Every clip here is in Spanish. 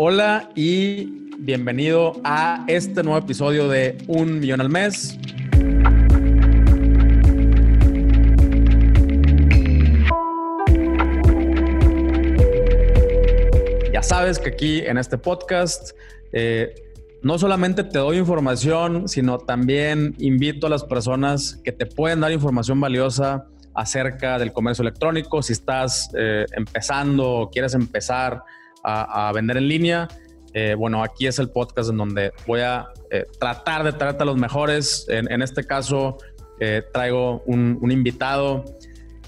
Hola y bienvenido a este nuevo episodio de Un Millón al Mes. Ya sabes que aquí en este podcast eh, no solamente te doy información, sino también invito a las personas que te pueden dar información valiosa acerca del comercio electrónico. Si estás eh, empezando o quieres empezar a, vender en línea, eh, bueno, aquí es el podcast en donde voy a eh, tratar de traerte a los mejores. En, este caso, traigo un, invitado.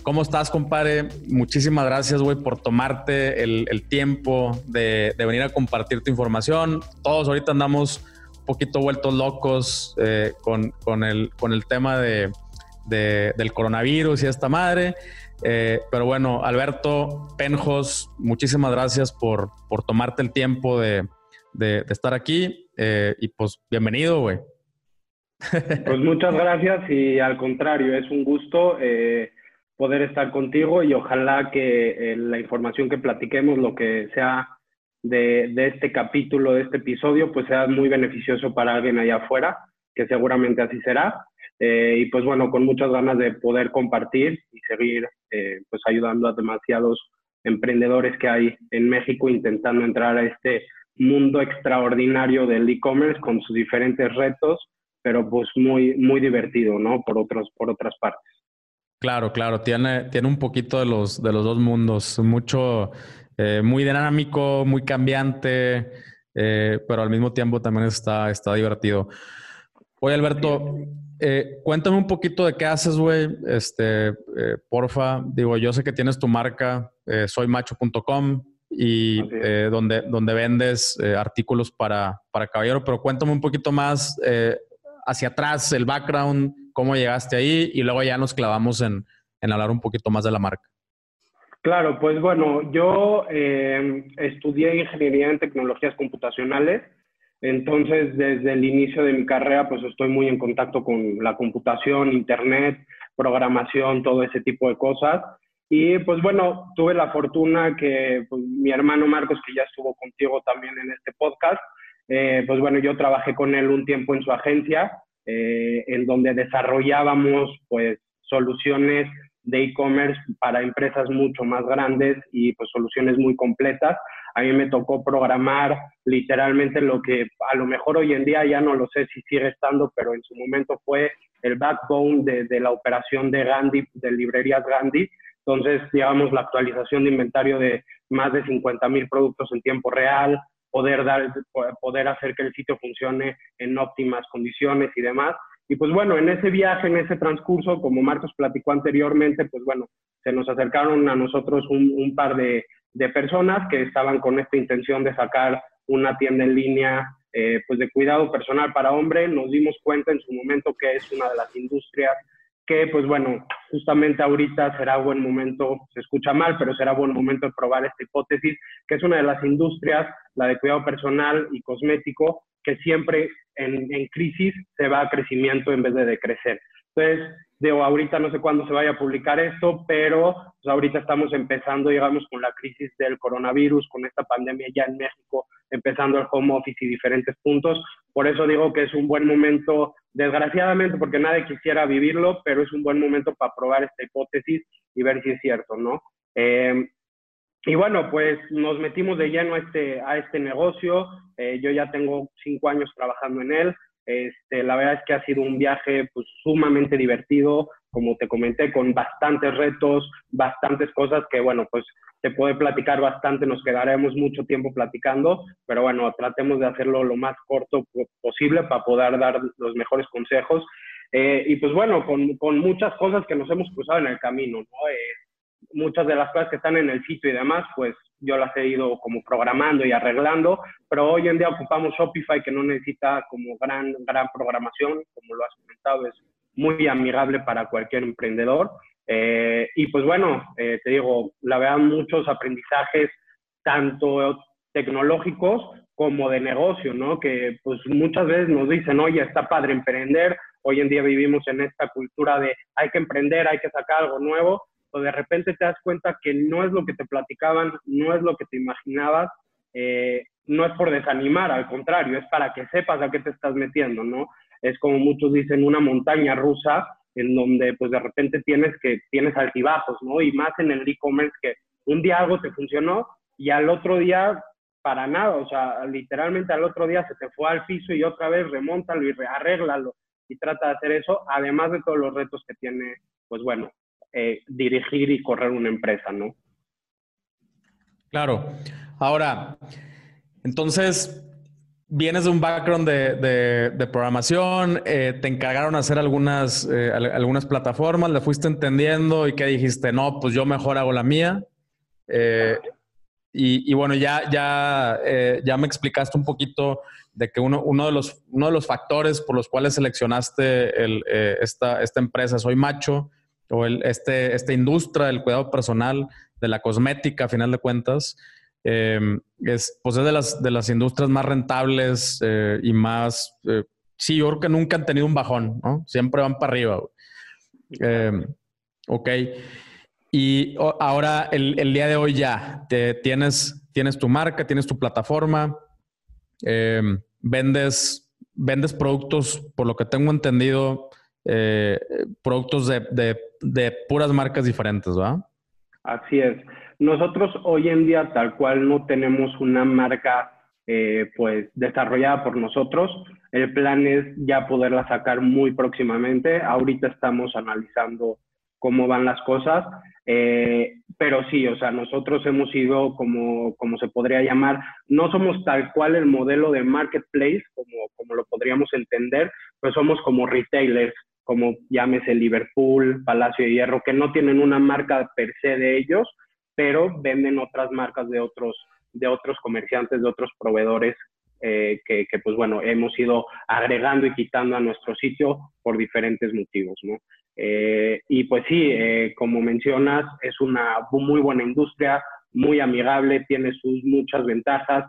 ¿Cómo estás, compadre? Muchísimas gracias, güey, por tomarte el, tiempo de, de, venir a compartir tu información. Todos ahorita andamos un poquito vueltos locos con, con, el, con el tema de, del coronavirus y esta madre. Eh, pero bueno, Alberto Penjos, muchísimas gracias por, por tomarte el tiempo de, estar aquí eh, y pues bienvenido, güey. Pues muchas gracias y al contrario, es un gusto eh, poder estar contigo y ojalá que la información que platiquemos, lo que sea de, de, este capítulo, de este episodio, pues sea muy beneficioso para alguien allá afuera, que seguramente así será. Y pues bueno, con muchas ganas de poder compartir seguir eh, pues ayudando a demasiados emprendedores que hay en México intentando entrar a este mundo extraordinario del e-commerce con sus diferentes retos, pero pues muy, muy divertido, ¿no? Por, otros, por otras partes. Claro, claro, tiene, tiene un poquito de los, de los dos mundos, mucho, eh, muy dinámico, muy cambiante, pero al mismo tiempo también está, está divertido. Oye, Alberto, eh, cuéntame un poquito de qué haces, güey. Este, eh, porfa, digo, yo sé que tienes tu marca, eh, soymacho.com y donde, donde vendes artículos para, para caballero, pero cuéntame un poquito más hacia atrás, el background, cómo llegaste ahí y luego ya nos clavamos en, en hablar un poquito más de la marca. Claro, pues bueno, yo estudié ingeniería en tecnologías computacionales entonces, desde el inicio de mi carrera, pues estoy muy en contacto con la computación, internet, programación, todo ese tipo de cosas. Y pues bueno, tuve la fortuna que pues, mi hermano Marcos, que ya estuvo contigo también en este podcast, eh, pues bueno, yo trabajé con él un tiempo en su agencia, eh, en donde desarrollábamos pues soluciones de e-commerce para empresas mucho más grandes y pues soluciones muy completas. A mí me tocó programar literalmente lo que a lo mejor hoy en día ya no lo sé si sigue estando, pero en su momento fue el backbone de, la operación de Gandhi, de librerías Gandhi. Entonces, digamos, la actualización de inventario de más de 50 mil productos en tiempo real, poder, dar, poder hacer que el sitio funcione en óptimas condiciones y demás. Y pues bueno, en ese viaje, en ese transcurso, como Marcos platicó anteriormente, pues bueno, se nos acercaron a nosotros un, par de, personas que estaban con esta intención de sacar una tienda en línea eh, pues de cuidado personal para hombre. Nos dimos cuenta en su momento que es una de las industrias que pues bueno, justamente ahorita será buen momento, se escucha mal, pero será buen momento de probar esta hipótesis, que es una de las industrias, la de cuidado personal y cosmético, que siempre en, en crisis se va a crecimiento en vez de decrecer. Entonces, digo, ahorita no sé cuándo se vaya a publicar esto, pero pues, ahorita estamos empezando, digamos, con la crisis del coronavirus, con esta pandemia ya en México, empezando el home office y diferentes puntos. Por eso digo que es un buen momento, desgraciadamente, porque nadie quisiera vivirlo, pero es un buen momento para probar esta hipótesis y ver si es cierto, ¿no? Eh, y bueno, pues nos metimos de lleno a este, este negocio. Eh, yo ya tengo cinco años trabajando en él. Este, la verdad es que ha sido un viaje pues, sumamente divertido, como te comenté, con bastantes retos, bastantes cosas que, bueno, pues te puede platicar bastante, nos quedaremos mucho tiempo platicando, pero bueno, tratemos de hacerlo lo más corto posible para poder dar los mejores consejos. Eh, y pues bueno, con, con, muchas cosas que nos hemos cruzado en el camino, ¿no? Eh, muchas de las cosas que están en el sitio y demás, pues yo las he ido como programando y arreglando, pero hoy en día ocupamos Shopify que no necesita como gran, gran programación, como lo has comentado, es muy amigable para cualquier emprendedor. Eh, y pues bueno, eh, te digo, la verdad, muchos aprendizajes, tanto tecnológicos como de negocio, ¿no? Que pues muchas veces nos dicen, oye, está padre emprender, hoy en día vivimos en esta cultura de hay que emprender, hay que sacar algo nuevo, o de repente te das cuenta que no es lo que te platicaban, no es lo que te imaginabas, eh, no es por desanimar, al contrario, es para que sepas a qué te estás metiendo, ¿no? Es como muchos dicen, una montaña rusa en donde pues de repente tienes que, tienes altibajos, ¿no? Y más en el e-commerce que un día algo te funcionó y al otro día para nada, o sea, literalmente al otro día se te fue al piso y otra vez remóntalo y arréglalo y trata de hacer eso, además de todos los retos que tiene, pues bueno, eh, dirigir y correr una empresa, ¿no? Claro. Ahora, entonces, vienes de un background de, programación, eh, te encargaron hacer algunas, eh, algunas plataformas, le fuiste entendiendo y que dijiste, no, pues yo mejor hago la mía. Y, bueno, ya, ya, ya me explicaste un poquito de que uno, uno, de los, uno de los factores por los cuales seleccionaste el, esta, esta empresa Soy Macho o el, este, esta industria del cuidado personal, de la cosmética, a final de cuentas, em, es, pues es de las, de las industrias más rentables eh, y más, eh, sí, yo creo que nunca han tenido un bajón, ¿no? Siempre van para arriba. Em, ok. Y ahora, el, el, día de hoy ya, te, tienes, tienes tu marca, tienes tu plataforma, em, vendes, vendes productos, por lo que tengo entendido, eh, productos de, de, de, puras marcas diferentes, ¿verdad? Así es. Nosotros hoy en día tal cual no tenemos una marca eh, pues desarrollada por nosotros. El plan es ya poderla sacar muy próximamente. Ahorita estamos analizando cómo van las cosas, eh, pero sí, o sea, nosotros hemos sido como, como se podría llamar, no somos tal cual el modelo de marketplace, como, como lo podríamos entender, pues somos como retailers como llámese Liverpool, Palacio de Hierro, que no tienen una marca per se de ellos, pero venden otras marcas de otros, de otros comerciantes, de otros proveedores eh, que, pues bueno, hemos ido agregando y quitando a nuestro sitio por diferentes motivos, ¿no? Eh, y pues sí, eh, como mencionas, es una muy buena industria, muy amigable, tiene sus muchas ventajas,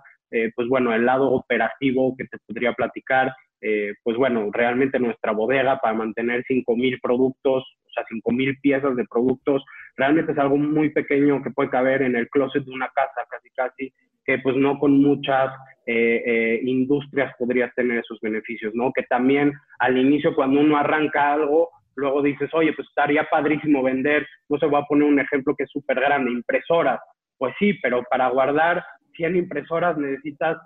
pues bueno, el lado operativo que te podría platicar, eh, pues bueno, realmente nuestra bodega para mantener 5.000 productos, o sea, 5.000 piezas de productos, realmente es algo muy pequeño que puede caber en el closet de una casa, casi casi, que pues no con muchas eh, eh, industrias podrías tener esos beneficios, ¿no? Que también al inicio cuando uno arranca algo, luego dices, oye, pues estaría padrísimo vender, no se va a poner un ejemplo que es súper grande, impresoras. Pues sí, pero para guardar 100 impresoras necesitas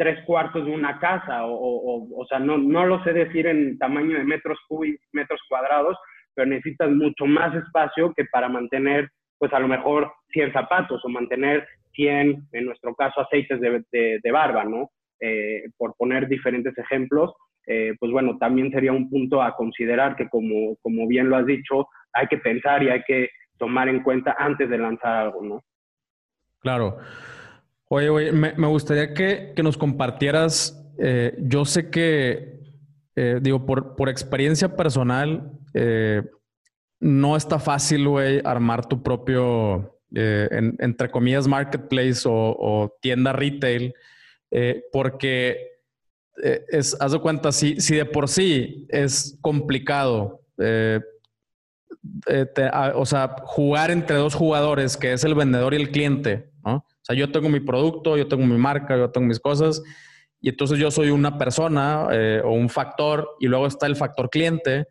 tres cuartos de una casa, o, o, o, sea, no, no lo sé decir en tamaño de metros cúbicos, metros cuadrados, pero necesitas mucho más espacio que para mantener, pues a lo mejor 100 zapatos o mantener 100, en nuestro caso, aceites de, de, barba, ¿no? Eh, por poner diferentes ejemplos, eh, pues bueno, también sería un punto a considerar que como, como bien lo has dicho, hay que pensar y hay que tomar en cuenta antes de lanzar algo, ¿no? Claro. Oye, oye, me, gustaría que, nos compartieras, eh, yo sé que, eh, digo, por, por, experiencia personal, eh, no está fácil, güey, armar tu propio, entre comillas, marketplace o, tienda retail, porque es, haz de cuenta, si, si de por sí es complicado, o sea, jugar entre dos jugadores, que es el vendedor y el cliente, ¿no? Yo tengo mi producto, yo tengo mi marca, yo tengo mis cosas, y entonces yo soy una persona eh, o un factor, y luego está el factor cliente,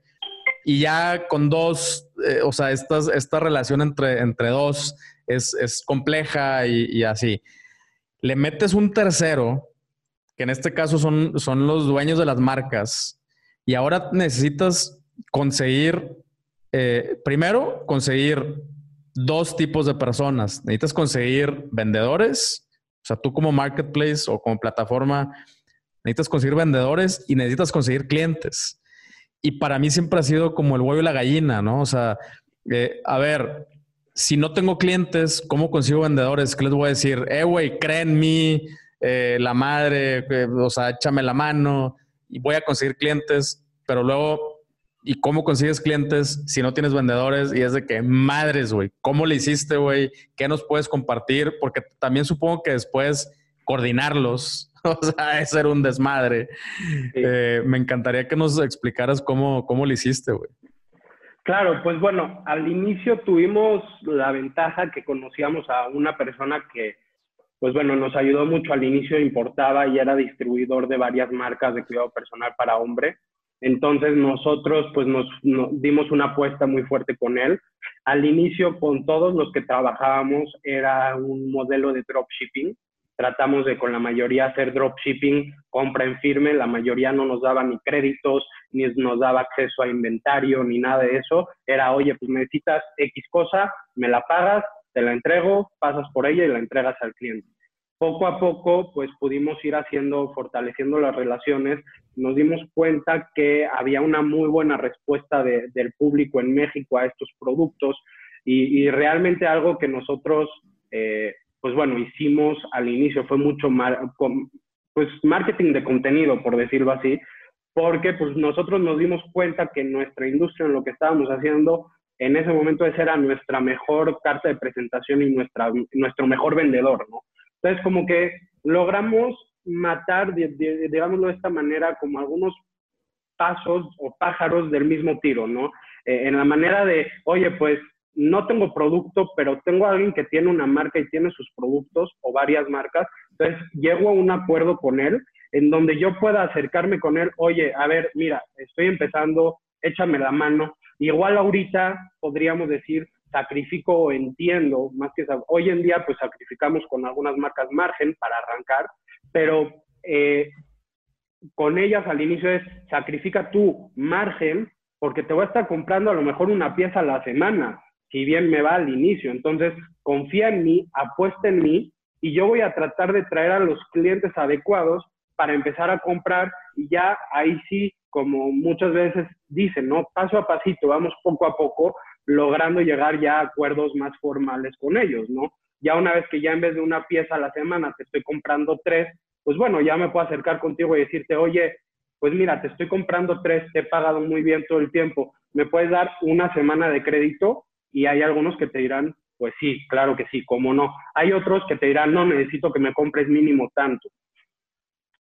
y ya con dos, eh, o sea, esta, esta relación entre, entre dos es, es compleja y, y, así. Le metes un tercero, que en este caso son, son los dueños de las marcas, y ahora necesitas conseguir, eh, primero, conseguir dos tipos de personas. Necesitas conseguir vendedores, o sea, tú como marketplace o como plataforma, necesitas conseguir vendedores y necesitas conseguir clientes. Y para mí siempre ha sido como el huevo y la gallina, ¿no? O sea, eh, a ver, si no tengo clientes, ¿cómo consigo vendedores? ¿Qué les voy a decir? Eh, güey, creen en mí, eh, la madre, o sea, échame la mano y voy a conseguir clientes, pero luego ¿Y cómo consigues clientes si no tienes vendedores? Y es de que, madres, güey, ¿cómo le hiciste, güey? ¿Qué nos puedes compartir? Porque también supongo que después coordinarlos, o sea, es ser un desmadre. Eh, me encantaría que nos explicaras cómo, cómo le hiciste, güey. Claro, pues bueno, al inicio tuvimos la ventaja que conocíamos a una persona que pues bueno, nos ayudó mucho. Al inicio importaba y era distribuidor de varias marcas de cuidado personal para hombre. Entonces nosotros pues nos, dimos una apuesta muy fuerte con él. Al inicio con todos los que trabajábamos era un modelo de dropshipping. Tratamos de con la mayoría hacer dropshipping, compra en firme. La mayoría no nos daba ni créditos, ni nos daba acceso a inventario, ni nada de eso. Era, oye, pues necesitas X cosa, me la pagas, te la entrego, pasas por ella y la entregas al cliente poco a poco, pues pudimos ir haciendo, fortaleciendo las relaciones. Nos dimos cuenta que había una muy buena respuesta del público en México a estos productos y, realmente algo que nosotros, eh, pues bueno, hicimos al inicio fue mucho pues marketing de contenido, por decirlo así, porque pues nosotros nos dimos cuenta que nuestra industria, en lo que estábamos haciendo, en ese momento esa era nuestra mejor carta de presentación y nuestra, nuestro mejor vendedor, ¿no? Entonces, como que logramos matar, digámoslo de esta manera, como algunos pasos o pájaros del mismo tiro, ¿no? Eh, en la manera de, oye, pues no tengo producto, pero tengo a alguien que tiene una marca y tiene sus productos o varias marcas, entonces llego a un acuerdo con él en donde yo pueda acercarme con él, oye, a ver, mira, estoy empezando, échame la mano. Igual ahorita podríamos decir, sacrifico entiendo, más que hoy en día pues sacrificamos con algunas marcas margen para arrancar, pero eh, con ellas al inicio es sacrifica tu margen porque te voy a estar comprando a lo mejor una pieza a la semana, si bien me va al inicio. Entonces, confía en mí, apuesta en mí y yo voy a tratar de traer a los clientes adecuados para empezar a comprar y ya ahí sí, como muchas veces dicen, ¿no? Paso a pasito, vamos poco a poco, logrando llegar ya a acuerdos más formales con ellos, ¿no? Ya una vez que ya en vez de una pieza a la semana te estoy comprando tres, pues bueno, ya me puedo acercar contigo y decirte, oye, pues mira, te estoy comprando tres, te he pagado muy bien todo el tiempo, ¿me puedes dar una semana de crédito? Y hay algunos que te dirán, pues sí, claro que sí, cómo no. Hay otros que te dirán, no, necesito que me compres mínimo tanto.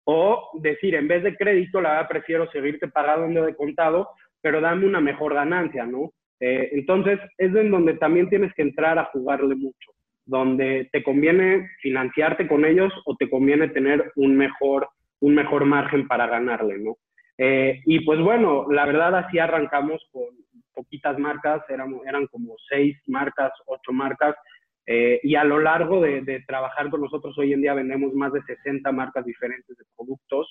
O decir, en vez de crédito, la verdad prefiero seguirte pagando de contado, pero dame una mejor ganancia, ¿no? Eh, entonces, es en donde también tienes que entrar a jugarle mucho, donde te conviene financiarte con ellos o te conviene tener un mejor, un mejor margen para ganarle, ¿no? Eh, y pues bueno, la verdad así arrancamos con poquitas marcas, eran, eran como seis marcas, ocho marcas, eh, y a lo largo de, de, trabajar con nosotros hoy en día vendemos más de 60 marcas diferentes de productos,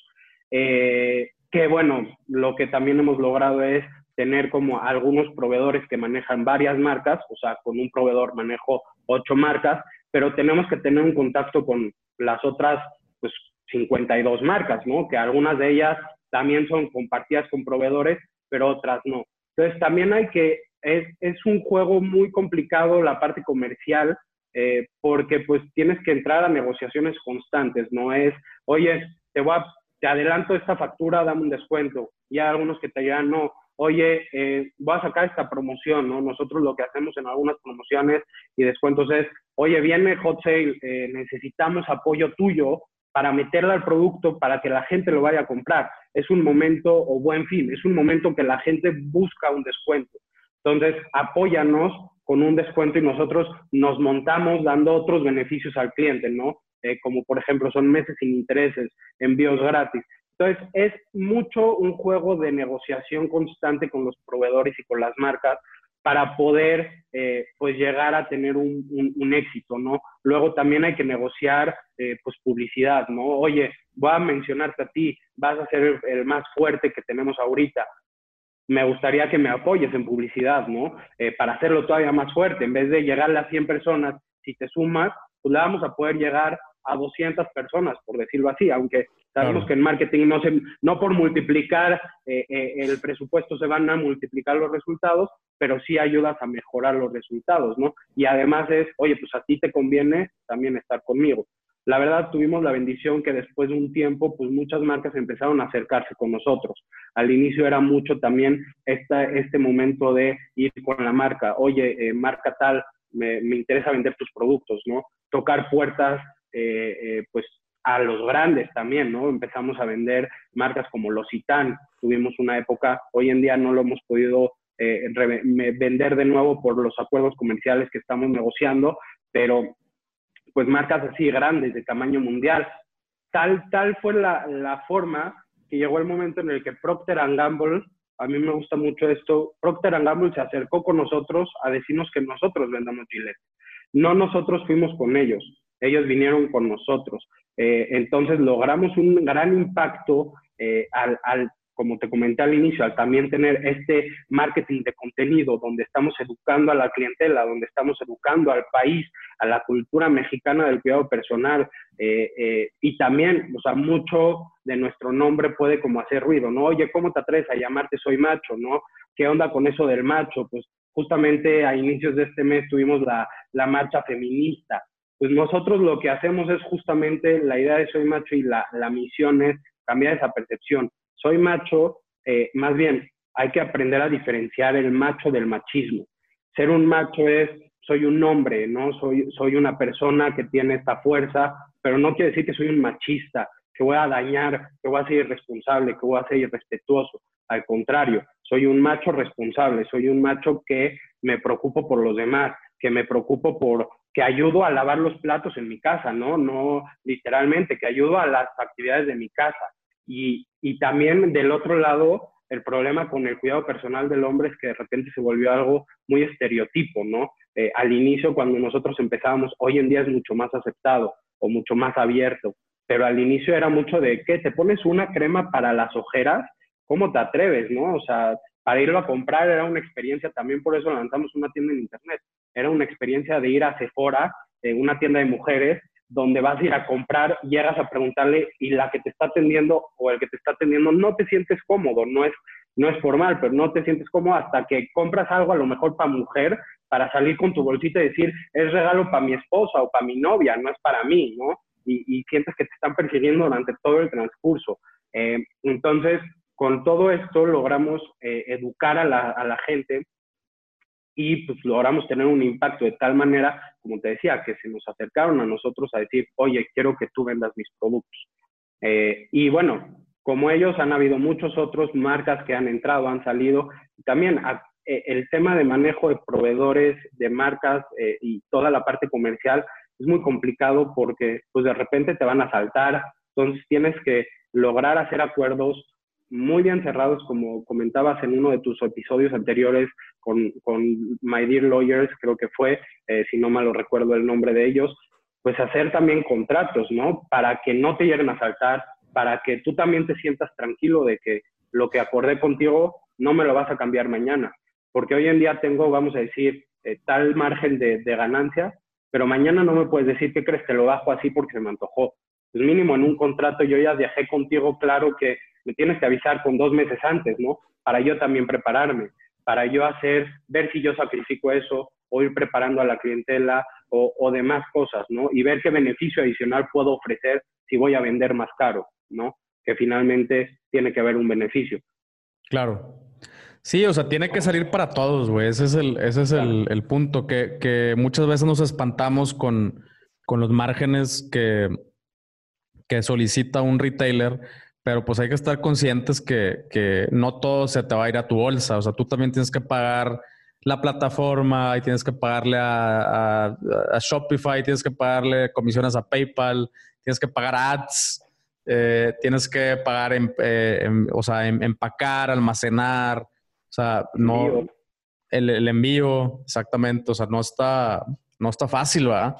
que bueno, lo que también hemos logrado es tener como algunos proveedores que manejan varias marcas, o sea, con un proveedor manejo ocho marcas, pero tenemos que tener un contacto con las otras, pues, 52 marcas, ¿no? Que algunas de ellas también son compartidas con proveedores, pero otras no. Entonces, también hay que, es, es un juego muy complicado la parte comercial, eh, porque pues tienes que entrar a negociaciones constantes, no es, oye, te voy a, te adelanto esta factura, dame un descuento. Y hay algunos que te dirán, no, oye, eh, voy a sacar esta promoción, ¿no? Nosotros lo que hacemos en algunas promociones y descuentos es, oye, viene hot sale, eh, necesitamos apoyo tuyo para meterle al producto para que la gente lo vaya a comprar. Es un momento, o buen fin, es un momento que la gente busca un descuento. Entonces, apóyanos con un descuento y nosotros nos montamos dando otros beneficios al cliente, ¿no? Eh, como por ejemplo son meses sin intereses, envíos gratis. Entonces, es mucho un juego de negociación constante con los proveedores y con las marcas para poder, eh, pues, llegar a tener un, éxito, ¿no? Luego también hay que negociar, eh, pues, publicidad, ¿no? Oye, voy a mencionarte a ti, vas a ser el, más fuerte que tenemos ahorita. Me gustaría que me apoyes en publicidad, ¿no? Eh, para hacerlo todavía más fuerte. En vez de llegar a 100 personas, si te sumas, pues le vamos a poder llegar a 200 personas, por decirlo así, aunque Sabemos que en marketing no, se, no por multiplicar eh, eh, el presupuesto se van a multiplicar los resultados, pero sí ayudas a mejorar los resultados, ¿no? Y además es, oye, pues a ti te conviene también estar conmigo. La verdad, tuvimos la bendición que después de un tiempo, pues muchas marcas empezaron a acercarse con nosotros. Al inicio era mucho también esta, este momento de ir con la marca, oye, eh, marca tal, me, me, interesa vender tus productos, ¿no? Tocar puertas, pues a los grandes también, ¿no? Empezamos a vender marcas como Lositán, tuvimos una época, hoy en día no lo hemos podido eh, vender de nuevo por los acuerdos comerciales que estamos negociando, pero pues marcas así grandes, de tamaño mundial. Tal, tal fue la, la forma que llegó el momento en el que Procter Gamble, a mí me gusta mucho esto, Procter Gamble se acercó con nosotros a decirnos que nosotros vendamos Gillette. No nosotros fuimos con ellos, ellos vinieron con nosotros. Eh, entonces logramos un gran impacto eh, al, como te comenté al inicio, al también tener este marketing de contenido donde estamos educando a la clientela, donde estamos educando al país, a la cultura mexicana del cuidado personal, eh, y también, o sea, mucho de nuestro nombre puede como hacer ruido, ¿no? Oye, ¿cómo te atreves a llamarte Soy Macho, ¿no? ¿Qué onda con eso del macho? Pues justamente a inicios de este mes tuvimos la, la marcha feminista. Pues nosotros lo que hacemos es justamente la idea de Soy Macho y la, la misión es cambiar esa percepción soy macho, eh, más bien hay que aprender a diferenciar el macho del machismo. Ser un macho es, soy un hombre, ¿no? Soy, soy una persona que tiene esta fuerza, pero no quiere decir que soy un machista, que voy a dañar, que voy a ser irresponsable, que voy a ser irrespetuoso. Al contrario, soy un macho responsable, soy un macho que me preocupo por los demás, que me preocupo por que ayudo a lavar los platos en mi casa, ¿no? No literalmente, que ayudo a las actividades de mi casa. Y, y también del otro lado, el problema con el cuidado personal del hombre es que de repente se volvió algo muy estereotipo, ¿no? Eh, al inicio, cuando nosotros empezábamos, hoy en día es mucho más aceptado o mucho más abierto, pero al inicio era mucho de, ¿qué? ¿Te pones una crema para las ojeras? ¿Cómo te atreves, no? O sea, para irlo a comprar era una experiencia, también por eso lanzamos una tienda en internet, era una experiencia de ir a Sephora, en una tienda de mujeres, donde vas a ir a comprar, llegas a preguntarle y la que te está atendiendo o el que te está atendiendo no te sientes cómodo, no es, no es formal, pero no te sientes cómodo hasta que compras algo a lo mejor para mujer, para salir con tu bolsita y decir, es regalo para mi esposa o para mi novia, no es para mí, ¿no? Y, sientes que te están persiguiendo durante todo el transcurso. Eh, entonces, con todo esto logramos eh, educar a la, a la gente y pues logramos tener un impacto de tal manera, como te decía, que se nos acercaron a nosotros a decir, oye, quiero que tú vendas mis productos. Eh, y bueno, como ellos han habido muchos otros marcas que han entrado, han salido. También eh, el tema de manejo de proveedores, de marcas eh, y toda la parte comercial es muy complicado porque pues de repente te van a saltar, entonces tienes que lograr hacer acuerdos muy bien cerrados, como comentabas en uno de tus episodios anteriores con, con My Dear Lawyers, creo que fue, eh, si no mal lo recuerdo el nombre de ellos, pues hacer también contratos, ¿no? Para que no te lleguen a saltar, para que tú también te sientas tranquilo de que lo que acordé contigo no me lo vas a cambiar mañana. Porque hoy en día tengo, vamos a decir, eh, tal margen de, de ganancia, pero mañana no me puedes decir que crees que lo bajo así porque se me antojó. Pues mínimo en un contrato yo ya dejé contigo claro que me tienes que avisar con dos meses antes, ¿no? Para yo también prepararme, para yo hacer, ver si yo sacrifico eso o ir preparando a la clientela o, o demás cosas, ¿no? Y ver qué beneficio adicional puedo ofrecer si voy a vender más caro, ¿no? Que finalmente tiene que haber un beneficio. Claro. Sí, o sea, tiene que salir para todos, güey. Ese es el, ese es el, el, punto, que, que, muchas veces nos espantamos con, con los márgenes que, que solicita un retailer pero pues hay que estar conscientes que, que, no todo se te va a ir a tu bolsa. O sea, tú también tienes que pagar la plataforma y tienes que pagarle a, a, Shopify, tienes que pagarle comisiones a PayPal, tienes que pagar ads, eh, tienes que pagar, en, eh, o sea, empacar, almacenar, o sea, no, el, el, envío, exactamente, o sea, no está, no está fácil, ¿verdad?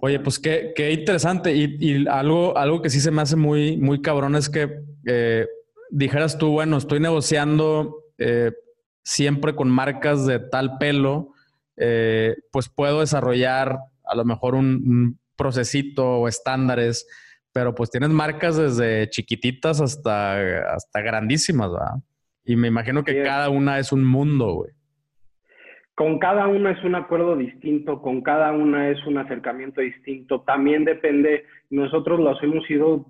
Oye, pues qué, qué interesante. Y, y, algo, algo que sí se me hace muy, muy cabrón es que eh, dijeras tú, bueno, estoy negociando eh, siempre con marcas de tal pelo, eh, pues puedo desarrollar a lo mejor un, un, procesito o estándares, pero pues tienes marcas desde chiquititas hasta, hasta grandísimas, ¿verdad? Y me imagino que cada una es un mundo, güey con cada una es un acuerdo distinto, con cada una es un acercamiento distinto. También depende, nosotros los hemos ido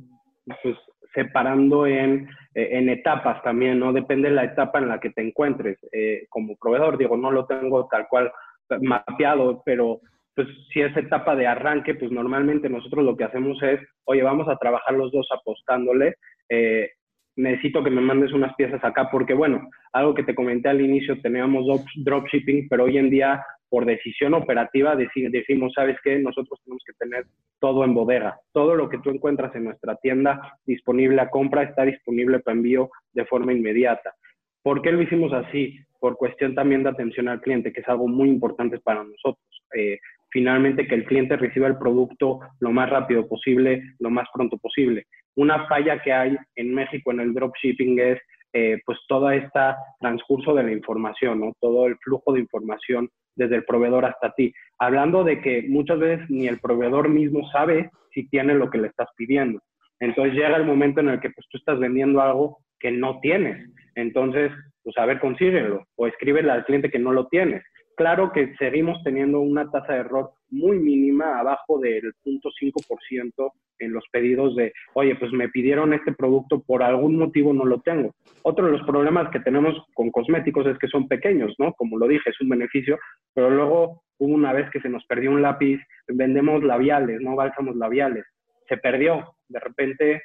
pues, separando en, eh, etapas también, ¿no? Depende de la etapa en la que te encuentres eh, como proveedor. Digo, no lo tengo tal cual mapeado, pero pues si es etapa de arranque, pues normalmente nosotros lo que hacemos es, oye, vamos a trabajar los dos apostándole. Eh, necesito que me mandes unas piezas acá, porque bueno, algo que te comenté al inicio, teníamos dropshipping, pero hoy en día por decisión operativa decimos, ¿sabes qué? Nosotros tenemos que tener todo en bodega. Todo lo que tú encuentras en nuestra tienda disponible a compra está disponible para envío de forma inmediata. ¿Por qué lo hicimos así? Por cuestión también de atención al cliente, que es algo muy importante para nosotros. Eh, finalmente, que el cliente reciba el producto lo más rápido posible, lo más pronto posible. Una falla que hay en México en el dropshipping es eh, pues todo este transcurso de la información, ¿no? todo el flujo de información desde el proveedor hasta ti. Hablando de que muchas veces ni el proveedor mismo sabe si tiene lo que le estás pidiendo. Entonces llega el momento en el que pues, tú estás vendiendo algo que no tienes. Entonces, pues a ver, consíguelo o escríbele al cliente que no lo tienes. Claro que seguimos teniendo una tasa de error muy mínima, abajo del 0.5% en los pedidos de, oye, pues me pidieron este producto, por algún motivo no lo tengo. Otro de los problemas que tenemos con cosméticos es que son pequeños, ¿no? Como lo dije, es un beneficio, pero luego una vez que se nos perdió un lápiz, vendemos labiales, ¿no? Bálsamos labiales. Se perdió, de repente,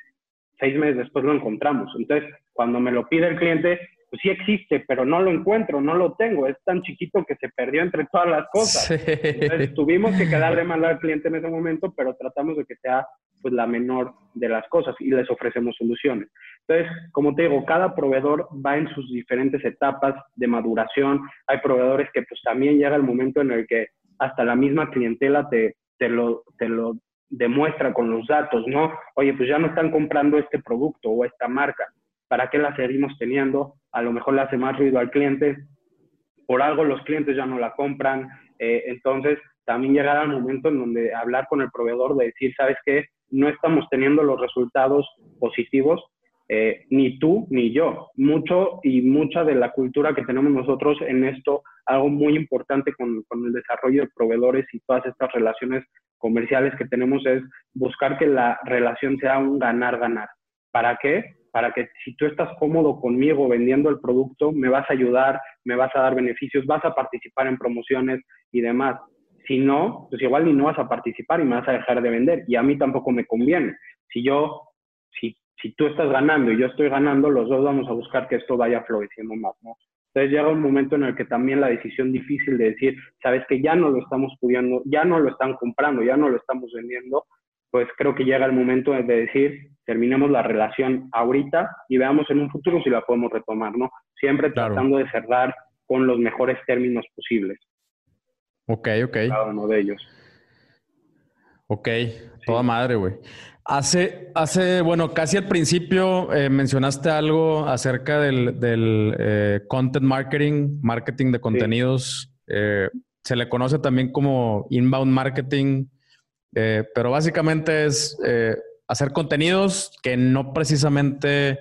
seis meses después lo encontramos. Entonces, cuando me lo pide el cliente, pues sí existe, pero no lo encuentro, no lo tengo, es tan chiquito que se perdió entre todas las cosas. Entonces, tuvimos que quedarle mal al cliente en ese momento, pero tratamos de que sea pues la menor de las cosas y les ofrecemos soluciones. Entonces, como te digo, cada proveedor va en sus diferentes etapas de maduración. Hay proveedores que pues también llega el momento en el que hasta la misma clientela te, te, lo, te lo demuestra con los datos, ¿no? Oye, pues ya no están comprando este producto o esta marca. ¿Para qué la seguimos teniendo? A lo mejor le hace más ruido al cliente. Por algo los clientes ya no la compran. Eh, entonces, también llegará el momento en donde hablar con el proveedor de decir, ¿sabes qué? No estamos teniendo los resultados positivos, eh, ni tú ni yo. Mucho y mucha de la cultura que tenemos nosotros en esto, algo muy importante con, con, el desarrollo de proveedores y todas estas relaciones comerciales que tenemos es buscar que la relación sea un ganar-ganar. ¿Para qué? Para que si tú estás cómodo conmigo vendiendo el producto, me vas a ayudar, me vas a dar beneficios, vas a participar en promociones y demás. Si no, pues igual ni no vas a participar y me vas a dejar de vender. Y a mí tampoco me conviene. Si yo, si, si tú estás ganando y yo estoy ganando, los dos vamos a buscar que esto vaya floreciendo más, ¿no? Entonces llega un momento en el que también la decisión difícil de decir, sabes que ya no lo estamos pudiendo, ya no lo están comprando, ya no lo estamos vendiendo, pues creo que llega el momento de decir, terminemos la relación ahorita y veamos en un futuro si la podemos retomar, ¿no? Siempre tratando de cerrar con los mejores términos posibles. Ok, ok. Cada uno de ellos. Ok, toda madre, güey. Hace, hace, bueno, casi al principio eh, mencionaste algo acerca del, eh, content marketing, marketing de contenidos. Eh, se le conoce también como inbound marketing, pero básicamente es hacer contenidos que no precisamente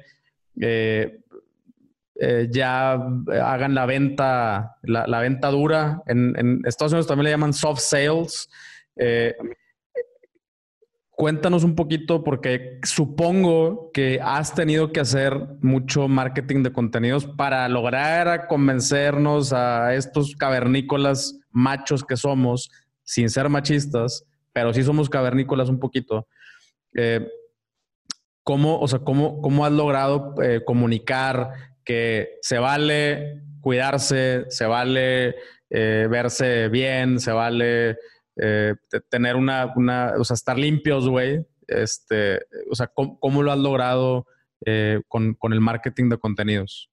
ya hagan la venta, la, venta dura. En, en, Estados Unidos también le llaman soft sales. Cuéntanos un poquito porque supongo que has tenido que hacer mucho marketing de contenidos para lograr convencernos a estos cavernícolas machos que somos, sin ser machistas, pero sí somos cavernícolas un poquito. Eh, ¿cómo, o sea, cómo, ¿Cómo has logrado eh, comunicar que se vale cuidarse, se vale eh, verse bien, se vale tener una, una, o sea, estar limpios, güey. Este, o sea, ¿cómo, lo has logrado con, con, el marketing de contenidos?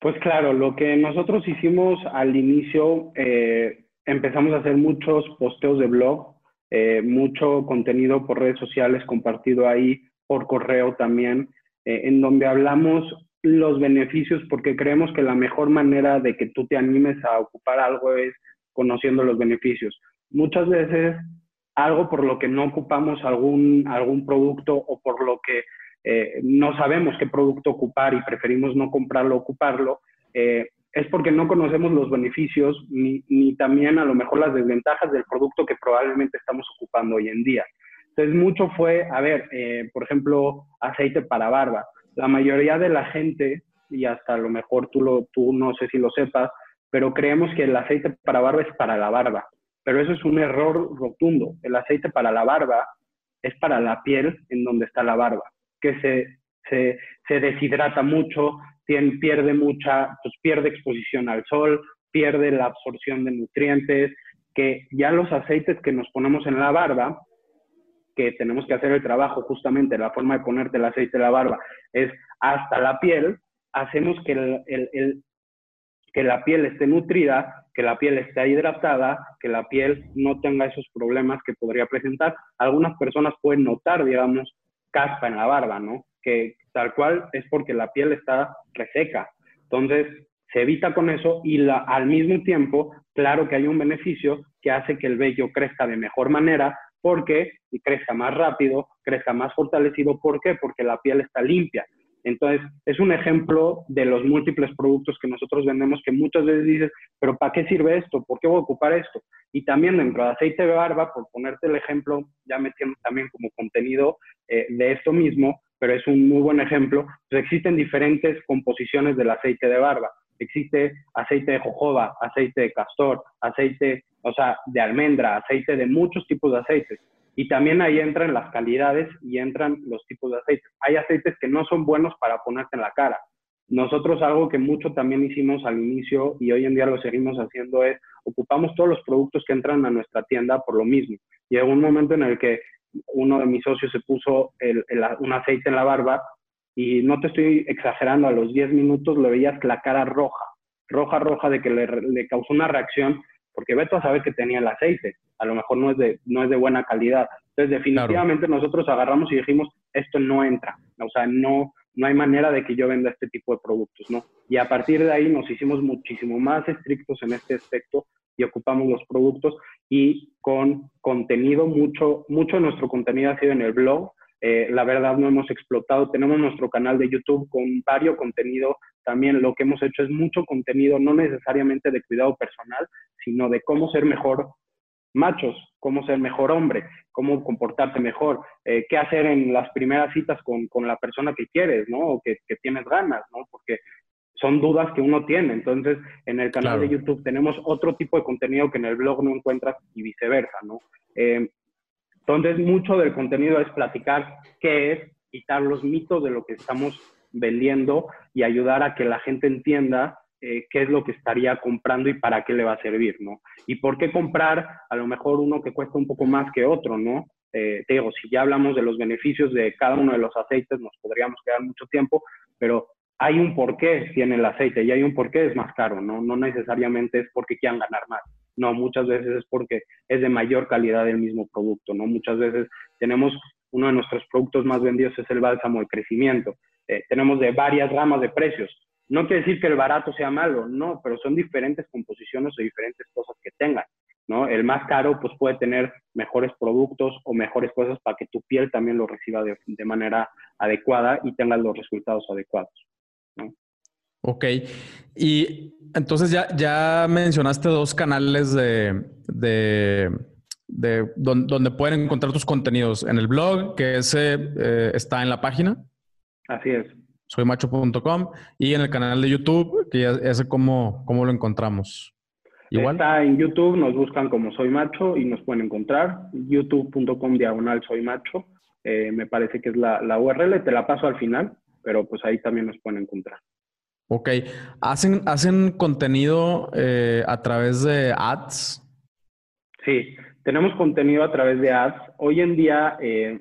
Pues claro, lo que nosotros hicimos al inicio, empezamos a hacer muchos posteos de blog, mucho contenido por redes sociales compartido ahí, por correo también, en donde hablamos los beneficios porque creemos que la mejor manera de que tú te animes a ocupar algo es conociendo los beneficios. Muchas veces algo por lo que no ocupamos algún, algún producto o por lo que eh, no sabemos qué producto ocupar y preferimos no comprarlo, ocuparlo, eh, es porque no conocemos los beneficios ni, ni, también a lo mejor las desventajas del producto que probablemente estamos ocupando hoy en día. Entonces, mucho fue, a ver, eh, por ejemplo, aceite para barba. La mayoría de la gente, y hasta a lo mejor tú, lo, tú no sé si lo sepas, pero creemos que el aceite para barba es para la barba. Pero eso es un error rotundo. El aceite para la barba es para la piel en donde está la barba, que se, se, deshidrata mucho, pierde mucha, pues pierde exposición al sol, pierde la absorción de nutrientes, que ya los aceites que nos ponemos en la barba, que tenemos que hacer el trabajo justamente, la forma de ponerte el aceite en la barba es hasta la piel, hacemos que, el, que la piel esté nutrida, que la piel esté hidratada, que la piel no tenga esos problemas que podría presentar. Algunas personas pueden notar, digamos, caspa en la barba, ¿no? Que tal cual es porque la piel está reseca. Entonces, se evita con eso y al mismo tiempo, claro que hay un beneficio que hace que el vello crezca de mejor manera porque crezca más rápido, crezca más fortalecido. ¿Por qué? Porque la piel está limpia. Entonces, es un ejemplo de los múltiples productos que nosotros vendemos que muchas veces dices, pero ¿para qué sirve esto? ¿Por qué voy a ocupar esto? Y también dentro de aceite de barba, por ponerte el ejemplo, ya metiendo también como contenido eh, de esto mismo, pero es un muy buen ejemplo, pues existen diferentes composiciones del aceite de barba. Existe aceite de jojoba, aceite de castor, aceite, o sea, de almendra, aceite de muchos tipos de aceites. Y también ahí entran las calidades y entran los tipos de aceites. Hay aceites que no son buenos para ponerte en la cara. Nosotros algo que mucho también hicimos al inicio y hoy en día lo seguimos haciendo es ocupamos todos los productos que entran a nuestra tienda por lo mismo. Y en un momento en el que uno de mis socios se puso un aceite en la barba y no te estoy exagerando, a los 10 minutos le veías la cara roja, roja, roja de que le, le causó una reacción porque Beto sabe que tenía el aceite, a lo mejor no es de, no es de buena calidad. Entonces, definitivamente nosotros agarramos y dijimos, esto no entra, o sea, no, no hay manera de que yo venda este tipo de productos, ¿no? Y a partir de ahí nos hicimos muchísimo más estrictos en este aspecto y ocupamos los productos y con contenido, mucho, mucho de nuestro contenido ha sido en el blog, eh, la verdad no hemos explotado. Tenemos nuestro canal de YouTube con varios contenido. También lo que hemos hecho es mucho contenido, no necesariamente de cuidado personal, sino de cómo ser mejor machos, cómo ser mejor hombre, cómo comportarte mejor, eh, qué hacer en las primeras citas con, con, la persona que quieres, ¿no? O que, que, tienes ganas, ¿no? Porque son dudas que uno tiene. Entonces, en el canal de YouTube tenemos otro tipo de contenido que en el blog no encuentras y viceversa, ¿no? Eh, entonces, mucho del contenido es platicar qué es, quitar los mitos de lo que estamos vendiendo y ayudar a que la gente entienda eh, qué es lo que estaría comprando y para qué le va a servir, ¿no? Y por qué comprar a lo mejor uno que cuesta un poco más que otro, ¿no? Eh, te digo, si ya hablamos de los beneficios de cada uno de los aceites, nos podríamos quedar mucho tiempo, pero hay un porqué tiene el aceite y hay un porqué es más caro, ¿no? No necesariamente es porque quieran ganar más. No, muchas veces es porque es de mayor calidad el mismo producto, ¿no? Muchas veces tenemos uno de nuestros productos más vendidos es el bálsamo de crecimiento. Eh, tenemos de varias ramas de precios. No quiere decir que el barato sea malo, no, pero son diferentes composiciones o diferentes cosas que tengan, ¿no? El más caro pues puede tener mejores productos o mejores cosas para que tu piel también lo reciba de, de manera adecuada y tenga los resultados adecuados, ¿no? Ok. Y entonces ya, ya mencionaste dos canales de, de, donde, pueden encontrar tus contenidos. En el blog, que ese eh, está en la página. Así es. Soymacho.com y en el canal de YouTube, que ya ese cómo, cómo lo encontramos. Igual. Está en YouTube, nos buscan como Soy Macho y nos pueden encontrar. youtube.com diagonal Soy Macho. Eh, me parece que es la, la URL, te la paso al final, pero pues ahí también nos pueden encontrar. Ok. ¿Hacen, hacen contenido eh, a través de ads? Sí, tenemos contenido a través de ads. Hoy en día, eh,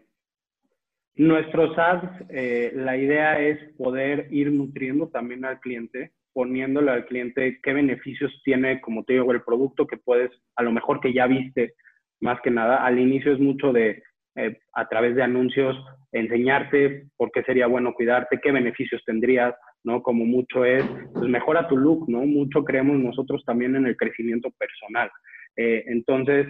nuestros ads, eh, la idea es poder ir nutriendo también al cliente, poniéndole al cliente qué beneficios tiene, como te digo, el producto que puedes, a lo mejor que ya viste, más que nada. Al inicio es mucho de, a través de anuncios, enseñarte por qué sería bueno cuidarte, qué beneficios tendrías, ¿no? Como mucho es, pues mejora tu look, ¿no? Mucho creemos nosotros también en el crecimiento personal. Eh, entonces,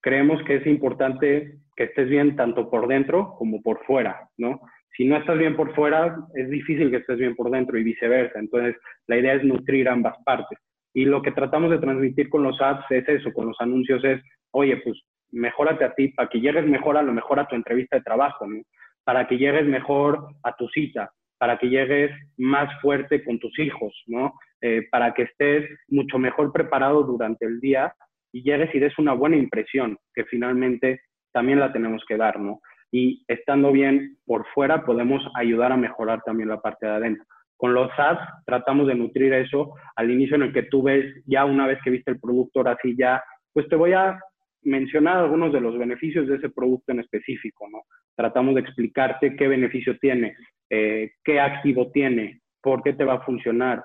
creemos que es importante que estés bien tanto por dentro como por fuera, ¿no? Si no estás bien por fuera, es difícil que estés bien por dentro y viceversa. Entonces, la idea es nutrir ambas partes. Y lo que tratamos de transmitir con los ads es eso, con los anuncios es, oye, pues mejórate a ti para que llegues mejor a lo mejor a tu entrevista de trabajo, ¿no? Para que llegues mejor a tu cita, para que llegues más fuerte con tus hijos, ¿no? Eh, para que estés mucho mejor preparado durante el día y llegues y des una buena impresión, que finalmente también la tenemos que dar, ¿no? Y estando bien por fuera podemos ayudar a mejorar también la parte de adentro. Con los ads tratamos de nutrir eso al inicio en el que tú ves, ya una vez que viste el producto, ahora sí ya, pues te voy a mencionar algunos de los beneficios de ese producto en específico, ¿no? Tratamos de explicarte qué beneficio tiene, eh, qué activo tiene, por qué te va a funcionar.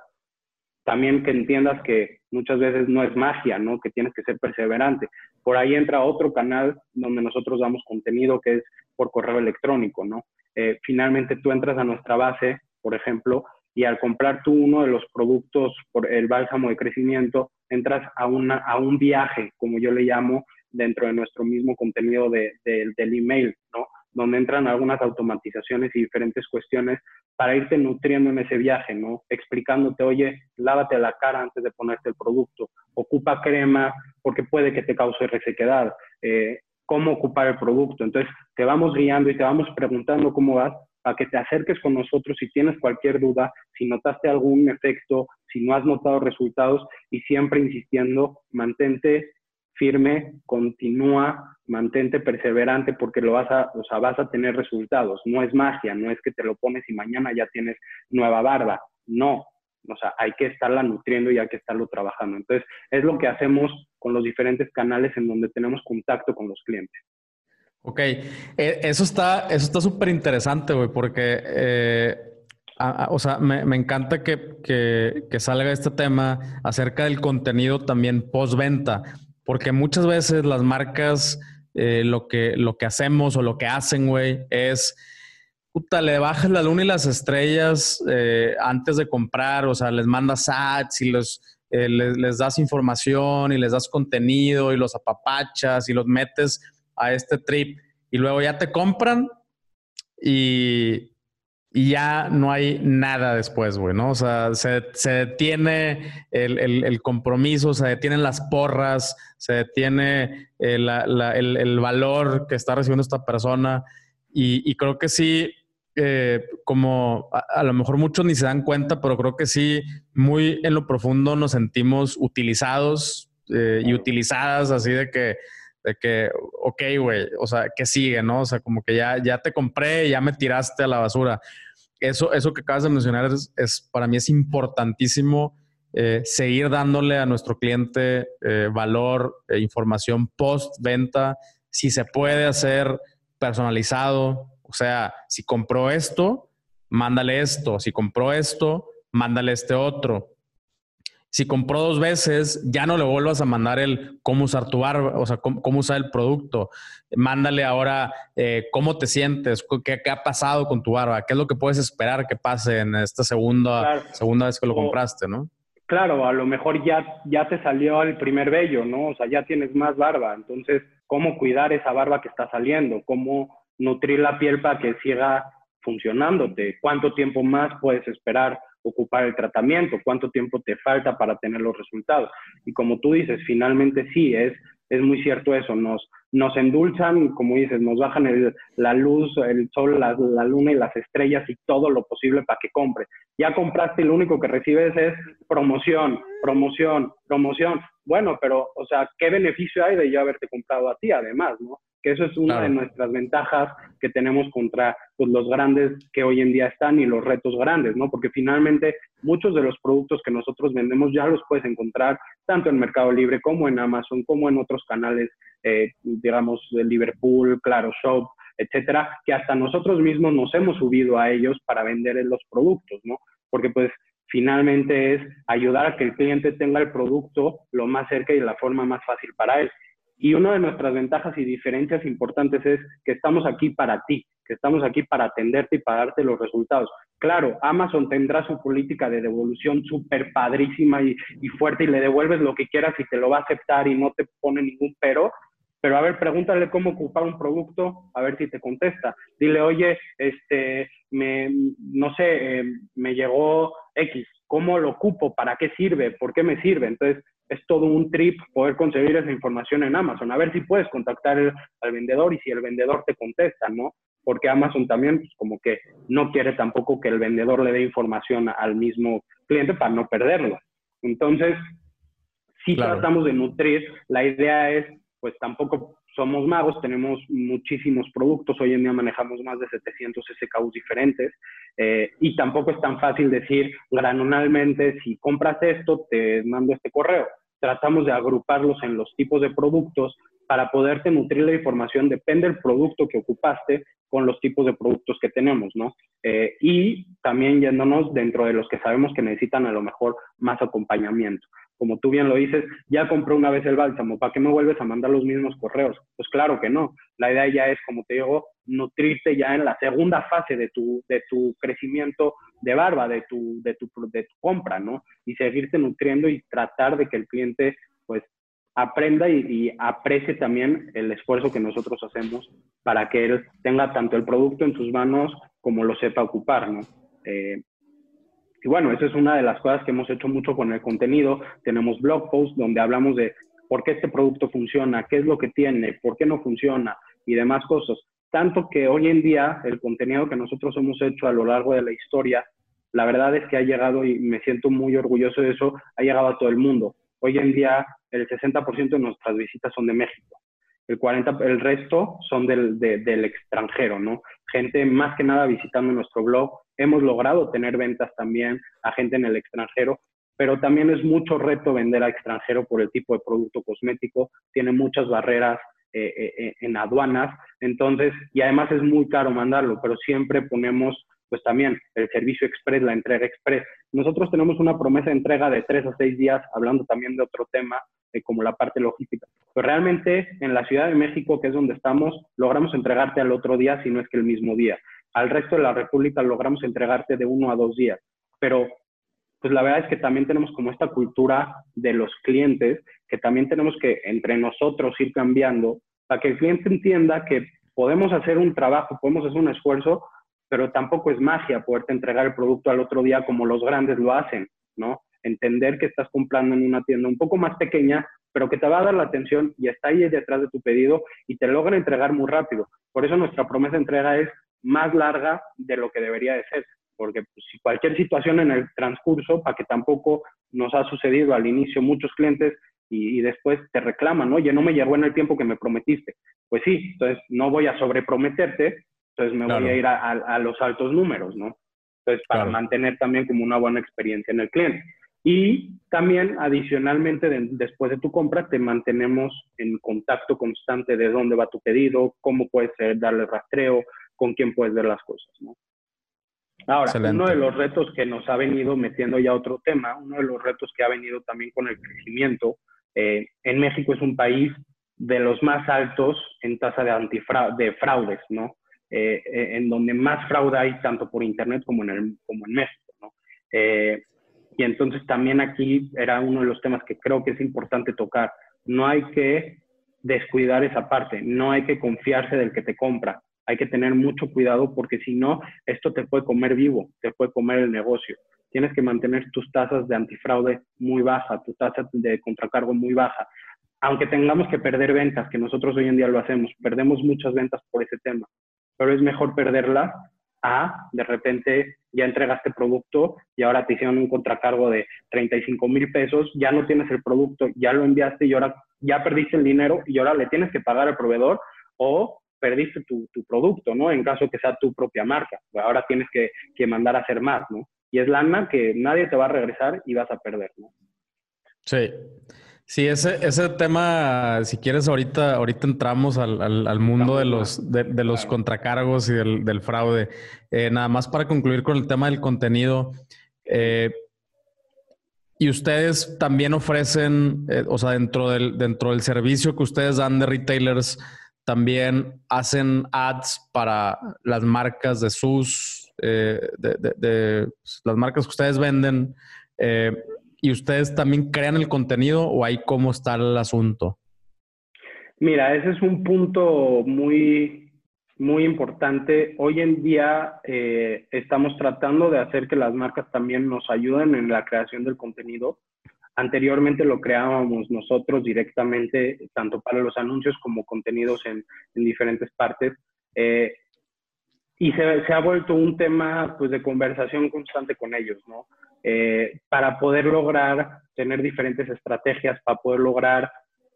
También que entiendas que muchas veces no es magia, ¿no? Que tienes que ser perseverante. Por ahí entra otro canal donde nosotros damos contenido que es por correo electrónico, ¿no? Eh, finalmente tú entras a nuestra base, por ejemplo, y al comprar tú uno de los productos por el bálsamo de crecimiento, entras a, una, a un viaje, como yo le llamo, dentro de nuestro mismo contenido de, del email, ¿no? Donde entran algunas automatizaciones y diferentes cuestiones para irte nutriendo en ese viaje, ¿no? Explicándote, oye, lávate la cara antes de ponerte el producto, ocupa crema porque puede que te cause resequedad, eh, cómo ocupar el producto. Entonces, te vamos guiando y te vamos preguntando cómo vas para que te acerques con nosotros si tienes cualquier duda, si notaste algún efecto, si no has notado resultados y siempre insistiendo, mantente firme, continúa, mantente perseverante porque lo vas a, o sea, vas a tener resultados. No es magia, no es que te lo pones y mañana ya tienes nueva barba. No, o sea, hay que estarla nutriendo y hay que estarlo trabajando. Entonces, es lo que hacemos con los diferentes canales en donde tenemos contacto con los clientes. Ok, e, eso está eso está súper interesante, güey, porque, eh, o sea, me, encanta que, que, salga este tema acerca del contenido también postventa, porque muchas veces las marcas, eh, lo, que, lo que hacemos o lo que hacen, güey, es, puta, le bajas la luna y las estrellas eh, antes de comprar, o sea, les mandas ads y los, les, les das información y les das contenido y los apapachas y los metes a este trip y luego ya te compran y, ya no hay nada después, güey, ¿no? O sea, se, detiene el, compromiso, se detienen las porras, se detiene eh, el, valor que está recibiendo esta persona y, creo que sí, eh, como a, lo mejor muchos ni se dan cuenta, pero creo que sí, muy en lo profundo nos sentimos utilizados eh, y utilizadas, así de que de que, ok, güey, o sea, ¿qué sigue, no? O sea, como que ya, ya te compré, ya me tiraste a la basura. Eso, eso que acabas de mencionar es, para mí es importantísimo eh, seguir dándole a nuestro cliente eh, valor, e información post-venta, si se puede hacer personalizado, o sea, si compró esto, mándale esto, si compró esto, mándale este otro si compró dos veces, ya no le vuelvas a mandar el cómo usar tu barba, o sea, cómo, usar el producto. Mándale ahora eh, cómo te sientes, qué, ha pasado con tu barba, qué es lo que puedes esperar que pase en esta segunda, segunda vez que lo compraste, ¿no? Claro, a lo mejor ya, ya te salió el primer vello, ¿no? O sea, ya tienes más barba. Entonces, ¿cómo cuidar esa barba que está saliendo? ¿Cómo nutrir la piel para que siga funcionándote? ¿Cuánto tiempo más puedes esperar? Ocupar el tratamiento, cuánto tiempo te falta para tener los resultados. Y como tú dices, finalmente sí, es, es muy cierto eso, nos, nos endulzan, como dices, nos bajan la luz, el sol, la, luna y las estrellas y todo lo posible para que compre. Ya compraste lo único que recibes es promoción, promoción, promoción. Bueno, pero, o sea, ¿qué beneficio hay de yo haberte comprado a ti además, no? que eso es una de nuestras ventajas que tenemos contra pues, los grandes que hoy en día están y los retos grandes, ¿no? Porque finalmente muchos de los productos que nosotros vendemos ya los puedes encontrar tanto en Mercado Libre como en Amazon, como en otros canales, eh, digamos, de Liverpool, Claro Shop, etcétera, que hasta nosotros mismos nos hemos subido a ellos para vender los productos, ¿no? Porque pues finalmente es ayudar a que el cliente tenga el producto lo más cerca y de la forma más fácil para él. Y una de nuestras ventajas y diferencias importantes es que estamos aquí para ti, que estamos aquí para atenderte y para darte los resultados. Claro, Amazon tendrá su política de devolución súper padrísima y, fuerte y le devuelves lo que quieras y te lo va a aceptar y no te pone ningún pero. Pero a ver, pregúntale cómo ocupar un producto, a ver si te contesta. Dile, oye, este, me, no sé, eh, me llegó X, ¿cómo lo ocupo? ¿Para qué sirve? ¿Por qué me sirve? Entonces, es todo un trip poder conseguir esa información en Amazon. A ver si puedes contactar al vendedor y si el vendedor te contesta, ¿no? Porque Amazon también, pues, como que no quiere tampoco que el vendedor le dé información al mismo cliente para no perderlo. Entonces, si tratamos de nutrir, la idea es, pues tampoco somos magos, tenemos muchísimos productos, hoy en día manejamos más de 700 SKUs diferentes eh, y tampoco es tan fácil decir granularmente, si compras esto, te mando este correo. Tratamos de agruparlos en los tipos de productos para poderte nutrir la información, depende del producto que ocupaste con los tipos de productos que tenemos, ¿no? Eh, y también yéndonos dentro de los que sabemos que necesitan a lo mejor más acompañamiento como tú bien lo dices, ya compré una vez el bálsamo, ¿para qué me vuelves a mandar los mismos correos? Pues claro que no. La idea ya es, como te digo, nutrirte ya en la segunda fase de tu, de tu crecimiento de barba, de tu, de, tu, de tu compra, ¿no? Y seguirte nutriendo y tratar de que el cliente, pues, aprenda y, aprecie también el esfuerzo que nosotros hacemos para que él tenga tanto el producto en sus manos como lo sepa ocupar, ¿no? Eh, y bueno, esa es una de las cosas que hemos hecho mucho con el contenido. Tenemos blog posts donde hablamos de por qué este producto funciona, qué es lo que tiene, por qué no funciona y demás cosas. Tanto que hoy en día el contenido que nosotros hemos hecho a lo largo de la historia, la verdad es que ha llegado, y me siento muy orgulloso de eso, ha llegado a todo el mundo. Hoy en día el 60% de nuestras visitas son de México. El 40, el resto son del, del extranjero, ¿no? Gente más que nada visitando nuestro blog hemos logrado tener ventas también a gente en el extranjero, pero también es mucho reto vender a extranjero por el tipo de producto cosmético, tiene muchas barreras eh, eh, eh, en aduanas, entonces, y además es muy caro mandarlo, pero siempre ponemos pues también el servicio express, la entrega express. Nosotros tenemos una promesa de entrega de tres a seis días, hablando también de otro tema, como la parte logística. Pero realmente en la Ciudad de México, que es donde estamos, logramos entregarte al otro día, si no es que el mismo día al resto de la República logramos entregarte de uno a dos días. Pero pues la verdad es que también tenemos como esta cultura de los clientes, que también tenemos que entre nosotros ir cambiando para que el cliente entienda que podemos hacer un trabajo, podemos hacer un esfuerzo, pero tampoco es magia poderte entregar el producto al otro día como los grandes lo hacen, ¿no? Entender que estás comprando en una tienda un poco más pequeña, pero que te va a dar la atención y está ahí detrás de tu pedido y te logra entregar muy rápido. Por eso nuestra promesa de entrega es más larga de lo que debería de ser, porque pues, si cualquier situación en el transcurso, para que tampoco nos ha sucedido al inicio muchos clientes y, después te reclaman, oye, no me llegó en el tiempo que me prometiste. Pues sí, entonces no voy a sobreprometerte, entonces me voy a ir a, los altos números, ¿no? Entonces, para mantener también como una buena experiencia en el cliente. Y también, adicionalmente, después de tu compra, te mantenemos en contacto constante de dónde va tu pedido, cómo puedes darle rastreo, con quién puedes ver las cosas, ¿no? Ahora, uno de los retos que nos ha venido metiendo ya otro tema, uno de los retos que ha venido también con el crecimiento, eh, en México es un país de los más altos en tasa de, de fraudes, ¿no? Eh, eh, en donde más fraude hay tanto por Internet como en, el, como en México, ¿no? y entonces también aquí era uno de los temas que creo que es importante tocar. No hay que descuidar esa parte, no hay que confiarse del que te compra hay que tener mucho cuidado porque si no, esto te puede comer vivo, te puede comer el negocio. Tienes que mantener tus tasas de antifraude muy baja, tu tasa de contracargo muy baja. Aunque tengamos que perder ventas, que nosotros hoy en día lo hacemos, perdemos muchas ventas por ese tema, pero es mejor perderlas a de repente ya entregaste producto y ahora te hicieron un contracargo de 35 mil pesos, ya no tienes el producto, ya lo enviaste y ahora ya perdiste el dinero y ahora le tienes que pagar al proveedor o perdiste tu, producto, ¿no? En caso que sea tu propia marca. Ahora tienes que, mandar a hacer más, ¿no? Y es lana que nadie te va a regresar y vas a perder, ¿no? Sí. Sí, ese, ese tema, si quieres, ahorita, ahorita entramos al, mundo de los, de, los contracargos y del, fraude. Eh, nada más para concluir con el tema del contenido. Eh, y ustedes también ofrecen, eh, o sea, dentro del, dentro del servicio que ustedes dan de retailers, también hacen ads para las marcas de sus, eh, de, las marcas que ustedes venden. ¿Y ustedes también crean el contenido o ahí cómo está el asunto? Mira, ese es un punto muy, muy importante. Hoy en día eh, estamos tratando de hacer que las marcas también nos ayuden en la creación del contenido. Anteriormente lo creábamos nosotros directamente, tanto para los anuncios como contenidos en, diferentes partes. Eh, y se, se, ha vuelto un tema pues, de conversación constante con ellos, ¿no? Eh, para poder lograr tener diferentes estrategias, para poder lograr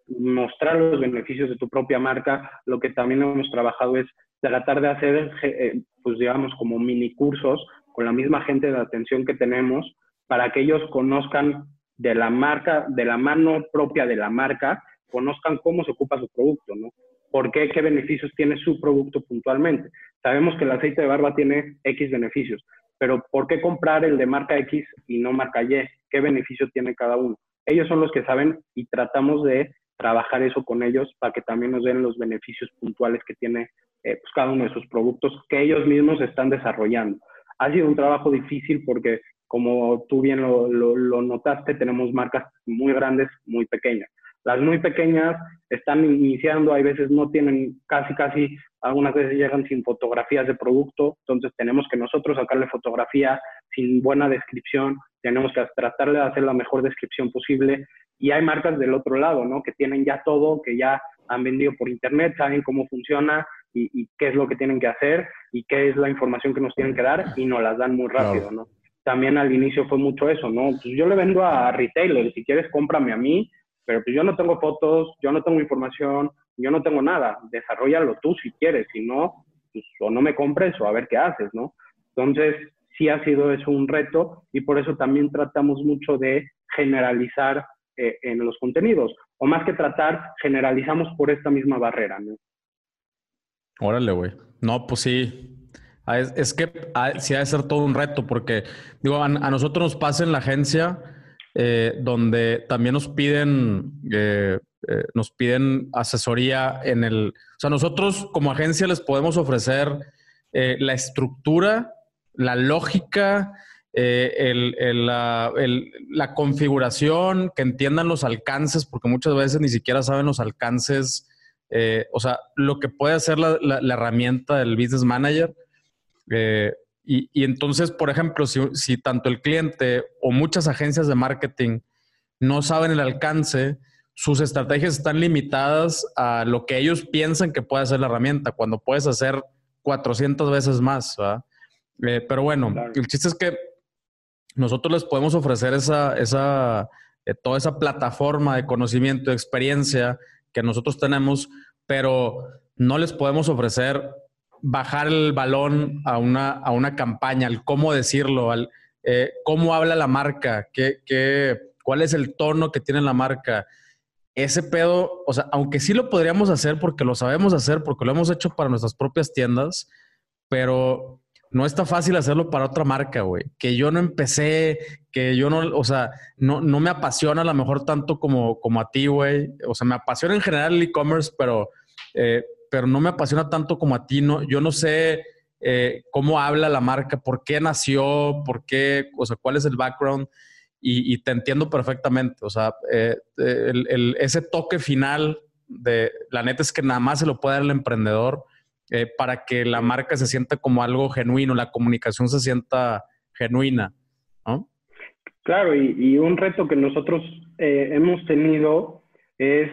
mostrar los beneficios de tu propia marca. Lo que también hemos trabajado es tratar de hacer, eh, pues digamos, como mini cursos con la misma gente de atención que tenemos para que ellos conozcan de la marca, de la mano propia de la marca, conozcan cómo se ocupa su producto, ¿no? ¿Por qué? ¿Qué beneficios tiene su producto puntualmente? Sabemos que el aceite de barba tiene X beneficios, pero ¿por qué comprar el de marca X y no marca Y? ¿Qué beneficio tiene cada uno? Ellos son los que saben y tratamos de trabajar eso con ellos para que también nos den los beneficios puntuales que tiene eh, pues, cada uno de sus productos que ellos mismos están desarrollando. Ha sido un trabajo difícil porque, como tú bien lo, lo notaste, tenemos marcas muy grandes, muy pequeñas. Las muy pequeñas están iniciando, hay veces no tienen casi, casi, algunas veces llegan sin fotografías de producto, entonces tenemos que nosotros sacarle fotografía sin buena descripción, tenemos que tratar de hacer la mejor descripción posible y hay marcas del otro lado, ¿no? Que tienen ya todo, que ya han vendido por internet, saben cómo funciona y, qué es lo que tienen que hacer y qué es la información que nos tienen que dar y nos las dan muy rápido, ¿no? También al inicio fue mucho eso, ¿no? Pues yo le vendo a retailers, si quieres cómprame a mí, pero pues yo no tengo fotos, yo no tengo información, yo no tengo nada. Desarrollalo tú si quieres, si no, pues, o no me compres o a ver qué haces, ¿no? Entonces, sí ha sido eso un reto y por eso también tratamos mucho de generalizar eh, en los contenidos. O más que tratar, generalizamos por esta misma barrera, ¿no? Órale, güey. No, pues sí. Ah, es, que ah, sí ha de ser todo un reto porque, digo, a, a nosotros nos pasa en la agencia eh, donde también nos piden, eh, eh, nos piden asesoría en el... O sea, nosotros como agencia les podemos ofrecer la estructura, la lógica, la, la, configuración, que entiendan los alcances, porque muchas veces ni siquiera saben los alcances, o sea, lo que puede hacer la, la herramienta del Business Manager. Y, entonces, por ejemplo, si, tanto el cliente o muchas agencias de marketing no saben el alcance, sus estrategias están limitadas a lo que ellos piensan que puede hacer la herramienta, cuando puedes hacer 400 veces más. Eh, pero bueno, el chiste es que nosotros les podemos ofrecer esa, esa, eh, toda esa plataforma de conocimiento, de experiencia que nosotros tenemos, pero no les podemos ofrecer bajar el balón a una, a una campaña, al cómo decirlo, al eh, cómo habla la marca, qué, qué, cuál es el tono que tiene la marca. Ese pedo, o sea, aunque sí lo podríamos hacer porque lo sabemos hacer, porque lo hemos hecho para nuestras propias tiendas, pero no está fácil hacerlo para otra marca, güey. Que yo no empecé, que yo no, o sea, no, no me apasiona a lo mejor tanto como, como a ti, güey. O sea, me apasiona en general el e-commerce, pero eh, pero no me apasiona tanto como a ti. No, yo no sé eh, cómo habla la marca, por qué nació, por qué, o sea, cuál es el background. Y, te entiendo perfectamente. O sea, eh, ese toque final de la neta es que nada más se lo puede dar el emprendedor eh, para que la marca se sienta como algo genuino, la comunicación se sienta genuina. ¿no? Claro, y, y un reto que nosotros hemos tenido es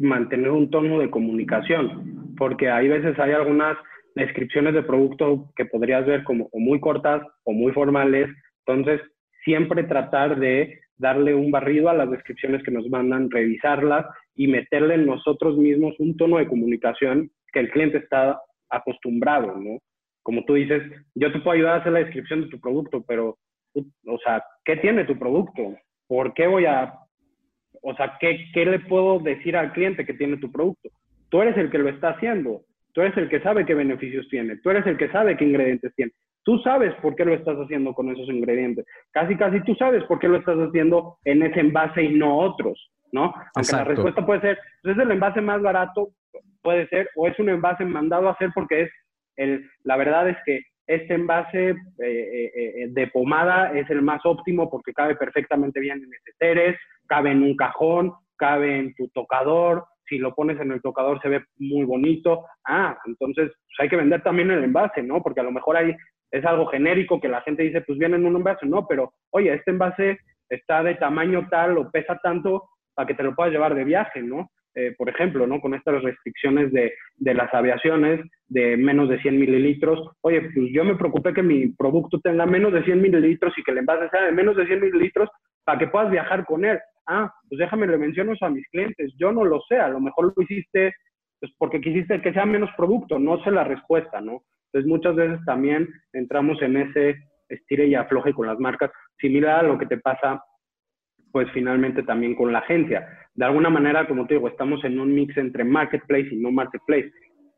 mantener un tono de comunicación, porque hay veces hay algunas descripciones de producto que podrías ver como muy cortas o muy formales, entonces siempre tratar de darle un barrido a las descripciones que nos mandan, revisarlas y meterle en nosotros mismos un tono de comunicación que el cliente está acostumbrado, ¿no? Como tú dices, yo te puedo ayudar a hacer la descripción de tu producto, pero, o sea, ¿qué tiene tu producto? ¿Por qué voy a o sea, ¿qué, ¿qué le puedo decir al cliente que tiene tu producto? Tú eres el que lo está haciendo, tú eres el que sabe qué beneficios tiene, tú eres el que sabe qué ingredientes tiene. Tú sabes por qué lo estás haciendo con esos ingredientes. Casi, casi tú sabes por qué lo estás haciendo en ese envase y no otros, ¿no? Aunque la respuesta puede ser, pues es el envase más barato, puede ser, o es un envase mandado a hacer porque es el, la verdad es que este envase eh, eh, eh, de pomada es el más óptimo porque cabe perfectamente bien en esteres, cabe en un cajón, cabe en tu tocador, si lo pones en el tocador se ve muy bonito. Ah, entonces pues hay que vender también el envase, ¿no? Porque a lo mejor ahí es algo genérico que la gente dice, pues viene en un envase, no, pero oye, este envase está de tamaño tal o pesa tanto para que te lo puedas llevar de viaje, ¿no? Eh, por ejemplo, ¿no? Con estas restricciones de, de, las aviaciones de menos de 100 mililitros. Oye, pues yo me preocupé que mi producto tenga menos de 100 mililitros y que el envase sea de menos de 100 mililitros para que puedas viajar con él. Ah, pues déjame le menciono a mis clientes. Yo no lo sé, a lo mejor lo hiciste pues porque quisiste que sea menos producto, no sé la respuesta, ¿no? Entonces muchas veces también entramos en ese estire y afloje con las marcas, similar a lo que te pasa pues finalmente también con la agencia. De alguna manera, como te digo, estamos en un mix entre marketplace y no marketplace.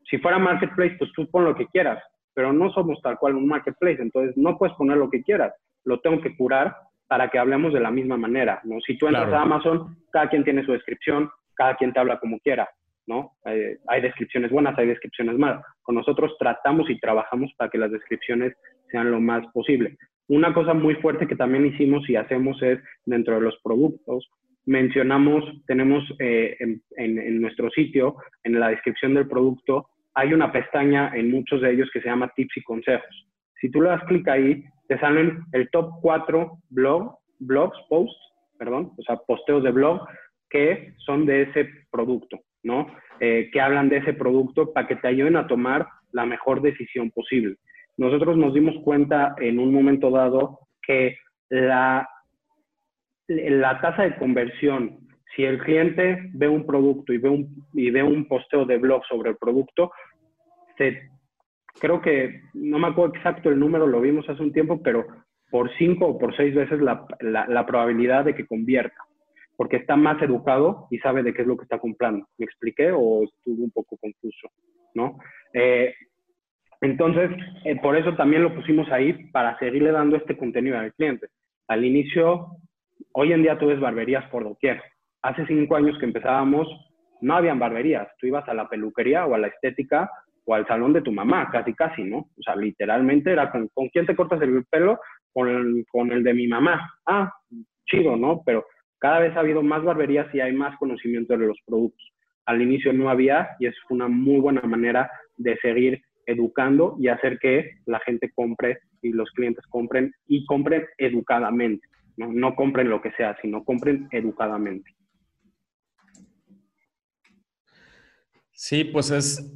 Si fuera marketplace, pues tú pon lo que quieras, pero no somos tal cual un marketplace, entonces no puedes poner lo que quieras, lo tengo que curar para que hablemos de la misma manera, ¿no? Si tú entras a Amazon, cada quien tiene su descripción, cada quien te habla como quiera, ¿no? Eh, hay descripciones buenas, hay descripciones malas. Con nosotros tratamos y trabajamos para que las descripciones sean lo más posible. Una cosa muy fuerte que también hicimos y hacemos es, dentro de los productos, mencionamos, tenemos eh, en, nuestro sitio, en la descripción del producto, hay una pestaña en muchos de ellos que se llama tips y consejos. Si tú le das clic ahí, te salen el top 4 blog, blogs, posts, perdón, o sea, posteos de blog que son de ese producto, ¿no? Eh, que hablan de ese producto para que te ayuden a tomar la mejor decisión posible nosotros nos dimos cuenta en un momento dado que la, la tasa de conversión, si el cliente ve un producto y ve un, y ve un posteo de blog sobre el producto, se, creo que, no me acuerdo exacto el número, lo vimos hace un tiempo, pero por cinco o por seis veces la, la, probabilidad de que convierta, porque está más educado y sabe de qué es lo que está comprando. ¿Me expliqué o estuvo un poco confuso? ¿no? Eh, entonces, eh, por eso también lo pusimos ahí para seguirle dando este contenido al cliente. Al inicio, hoy en día tú ves barberías por doquier. Hace cinco años que empezábamos, no habían barberías. Tú ibas a la peluquería o a la estética o al salón de tu mamá, casi, casi, ¿no? O sea, literalmente era con, quién te cortas el pelo? Con el, con el de mi mamá. Ah, chido, ¿no? Pero cada vez ha habido más barberías y hay más conocimiento de los productos. Al inicio no había y es una muy buena manera de seguir educando y hacer que la gente compre y los clientes compren y compren educadamente. No, compren lo que sea, sino compren educadamente. Sí, pues es,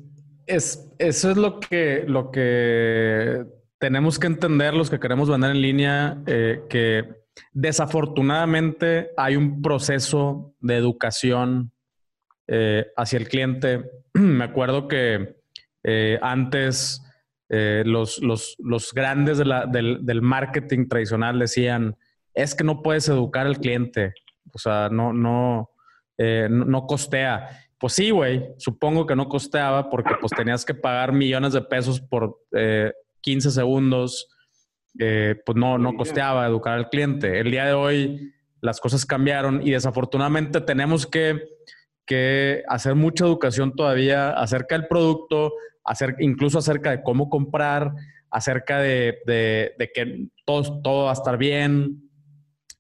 es, eso es lo que, lo que tenemos que entender los que queremos vender en línea, eh, que desafortunadamente hay un proceso de educación eh, hacia el cliente. Me acuerdo que eh, antes, los, los, los, grandes del, del, marketing tradicional decían, es que no puedes educar al cliente, o sea, no, no, eh, no, costea. Pues sí, güey, supongo que no costeaba porque pues tenías que pagar millones de pesos por 15 segundos, pues no, no costeaba educar al cliente. El día de hoy las cosas cambiaron y desafortunadamente tenemos que, que hacer mucha educación todavía acerca del producto, incluso acerca de cómo comprar, acerca de, que todo, todo, va a estar bien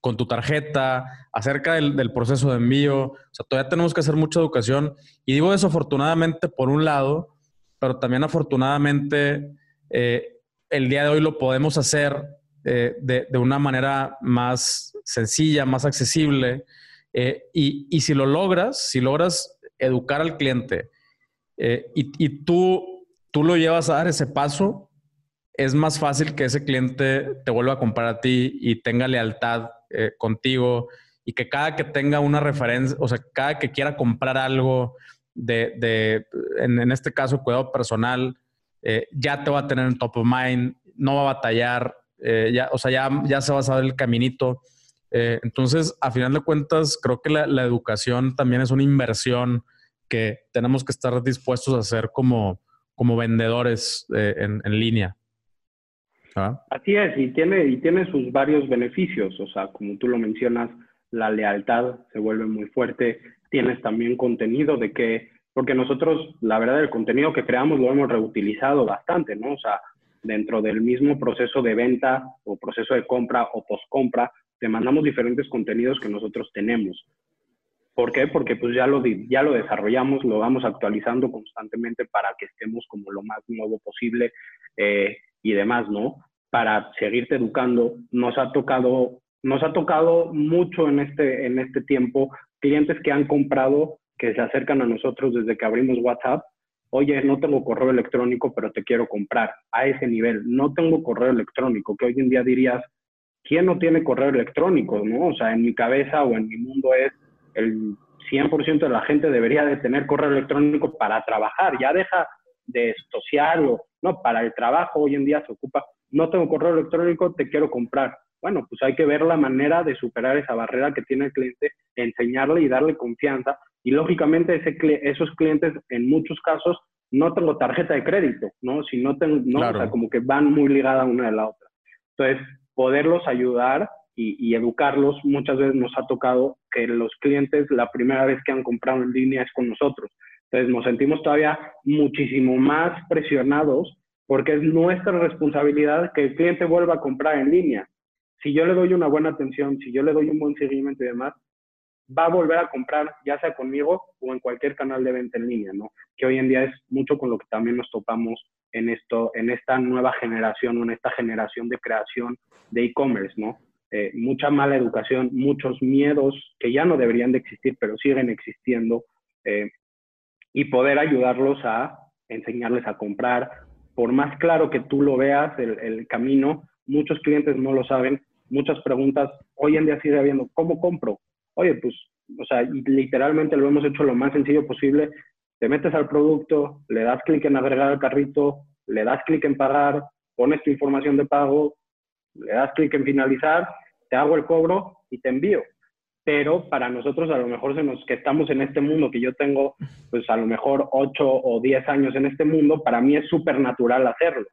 con tu tarjeta, acerca del, proceso de envío. O sea, todavía tenemos que hacer mucha educación. Y digo desafortunadamente por un lado, pero también afortunadamente eh, el día de hoy lo podemos hacer eh, de, una manera más sencilla, más accesible. Eh, y, y, si lo logras, si logras educar al cliente y, y, tú tú lo llevas a dar ese paso, es más fácil que ese cliente te vuelva a comprar a ti y tenga lealtad eh, contigo y que cada que tenga una referencia, o sea, cada que quiera comprar algo de, en, este caso, cuidado personal, eh, ya te va a tener en top of mind, no va a batallar, eh, ya, o sea, ya, ya se va a saber el caminito. entonces, a final de cuentas, creo que la, educación también es una inversión que tenemos que estar dispuestos a hacer como, como vendedores en, línea. Así es, y tiene, y tiene sus varios beneficios, o sea, como tú lo mencionas, la lealtad se vuelve muy fuerte, tienes también contenido de que, porque nosotros, la verdad, el contenido que creamos lo hemos reutilizado bastante, ¿no? O sea, dentro del mismo proceso de venta o proceso de compra o post-compra, te mandamos diferentes contenidos que nosotros tenemos. ¿Por qué? Porque pues ya lo, ya lo desarrollamos, lo vamos actualizando constantemente para que estemos como lo más nuevo posible eh, y demás, ¿no? Para seguirte educando. Nos ha tocado, nos ha tocado mucho en este, en este tiempo clientes que han comprado, que se acercan a nosotros desde que abrimos WhatsApp. Oye, no tengo correo electrónico, pero te quiero comprar a ese nivel. No tengo correo electrónico, que hoy en día dirías, ¿quién no tiene correo electrónico? ¿no? O sea, en mi cabeza o en mi mundo es el 100% de la gente debería de tener correo electrónico para trabajar, ya deja de social o no, para el trabajo hoy en día se ocupa, no tengo correo electrónico, te quiero comprar. Bueno, pues hay que ver la manera de superar esa barrera que tiene el cliente, enseñarle y darle confianza. Y lógicamente ese, esos clientes en muchos casos no tengo tarjeta de crédito, ¿no? Si no tengo, no, o sea, como que van muy ligadas una de la otra. Entonces, poderlos ayudar y, educarlos, muchas veces nos ha tocado que los clientes la primera vez que han comprado en línea es con nosotros. Entonces nos sentimos todavía muchísimo más presionados porque es nuestra responsabilidad que el cliente vuelva a comprar en línea. Si yo le doy una buena atención, si yo le doy un buen seguimiento y demás, va a volver a comprar, ya sea conmigo o en cualquier canal de venta en línea, ¿no? Que hoy en día es mucho con lo que también nos topamos en esto, en esta nueva generación o en esta generación de creación de e-commerce, ¿no? Eh, mucha mala educación, muchos miedos que ya no deberían de existir, pero siguen existiendo, eh, y poder ayudarlos a enseñarles a comprar. Por más claro que tú lo veas, el, camino, muchos clientes no lo saben, muchas preguntas, hoy en día sigue habiendo, ¿cómo compro? Oye, pues, o sea, literalmente lo hemos hecho lo más sencillo posible, te metes al producto, le das clic en agregar al carrito, le das clic en pagar, pones tu información de pago, le das clic en finalizar, te hago el cobro y te envío. Pero para nosotros a lo mejor se nos, que estamos en este mundo, que yo tengo pues a lo mejor 8 o 10 años en este mundo, para mí es súper natural hacerlo.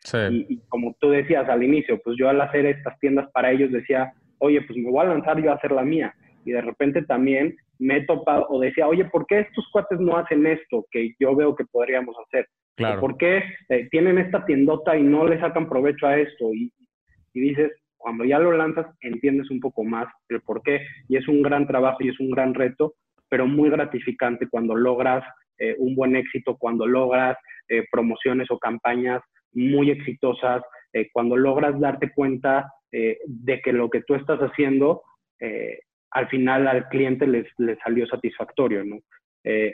Sí. Y, como tú decías al inicio, pues yo al hacer estas tiendas para ellos decía, oye, pues me voy a lanzar yo a hacer la mía. Y de repente también me he topado o decía, oye, ¿por qué estos cuates no hacen esto que yo veo que podríamos hacer? Claro. ¿Por qué eh, tienen esta tiendota y no le sacan provecho a esto? Y, y dices, cuando ya lo lanzas, entiendes un poco más el por qué. Y es un gran trabajo y es un gran reto, pero muy gratificante cuando logras eh, un buen éxito, cuando logras eh, promociones o campañas muy exitosas, eh, cuando logras darte cuenta de que lo que tú estás haciendo al final al cliente les salió satisfactorio,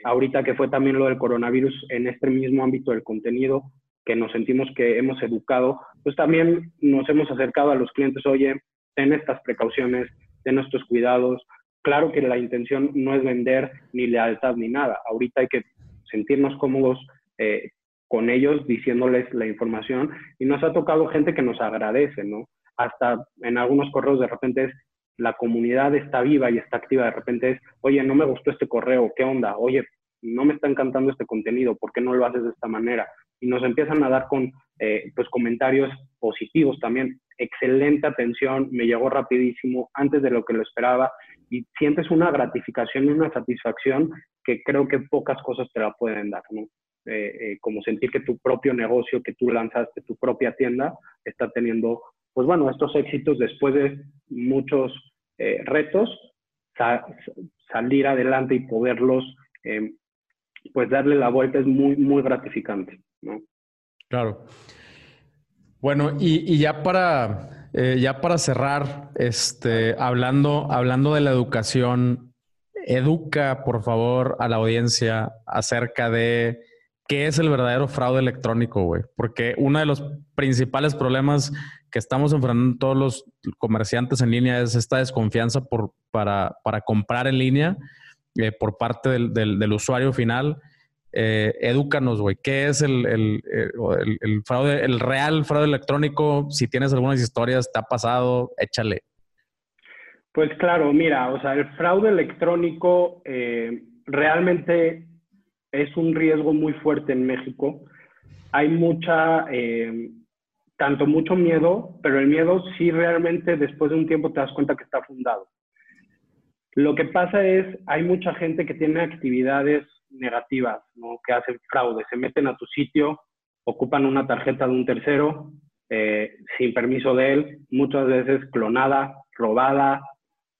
ahorita que fue también lo del coronavirus en este mismo ámbito del contenido, que nos sentimos que hemos educado, pues también nos hemos acercado a los clientes, oye, ten estas precauciones, ten estos cuidados. Claro que la intención no es vender ni lealtad ni nada. Ahorita hay que sentirnos cómodos eh, con ellos diciéndoles la información y nos ha tocado gente que nos agradece, ¿no? Hasta en algunos correos de repente es la comunidad está viva y está activa, de repente es, oye, no me gustó este correo, ¿qué onda? Oye, no me está encantando este contenido, ¿por qué no lo haces de esta manera? Y nos empiezan a dar con eh, pues comentarios positivos también. Excelente atención, me llegó rapidísimo, antes de lo que lo esperaba, y sientes una gratificación y una satisfacción que creo que pocas cosas te la pueden dar, ¿no? Eh, eh, como sentir que tu propio negocio que tú lanzaste, tu propia tienda, está teniendo, pues bueno, estos éxitos después de muchos retos, salir adelante y poderlos pues darle la vuelta es muy, muy gratificante, ¿no? Claro. Bueno, y, ya para eh, ya para cerrar, este, hablando, hablando de la educación, educa, por favor, a la audiencia acerca de qué es el verdadero fraude electrónico, güey. Porque uno de los principales problemas que estamos enfrentando todos los comerciantes en línea es esta desconfianza por, para, para comprar en línea eh, por parte del, del, usuario final. Eh, edúcanos, güey, ¿qué es el, el, fraude, el real fraude electrónico? Si tienes algunas historias, te ha pasado, échale. Pues claro, mira, o sea, el fraude electrónico eh, realmente es un riesgo muy fuerte en México. Hay mucha, eh, tanto mucho miedo, pero el miedo sí realmente después de un tiempo te das cuenta que está fundado. Lo que pasa es, hay mucha gente que tiene actividades negativas, ¿no? que hacen fraude, se meten a tu sitio, ocupan una tarjeta de un tercero eh, sin permiso de él, muchas veces clonada, robada,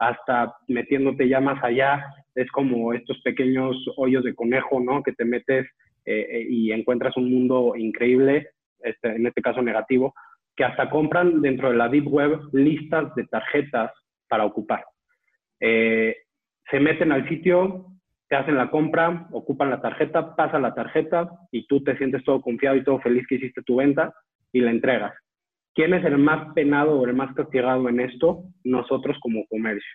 hasta metiéndote ya más allá. Es como estos pequeños hoyos de conejo, ¿no? Que te metes eh, eh, y encuentras un mundo increíble, este, en este caso negativo, que hasta compran dentro de la Deep Web listas de tarjetas para ocupar. Se meten al sitio, te hacen la compra, ocupan la tarjeta, pasa la tarjeta y tú te sientes todo confiado y todo feliz que hiciste tu venta y la entregas. ¿quién es el más penado o el más castigado en esto? Nosotros como comercio.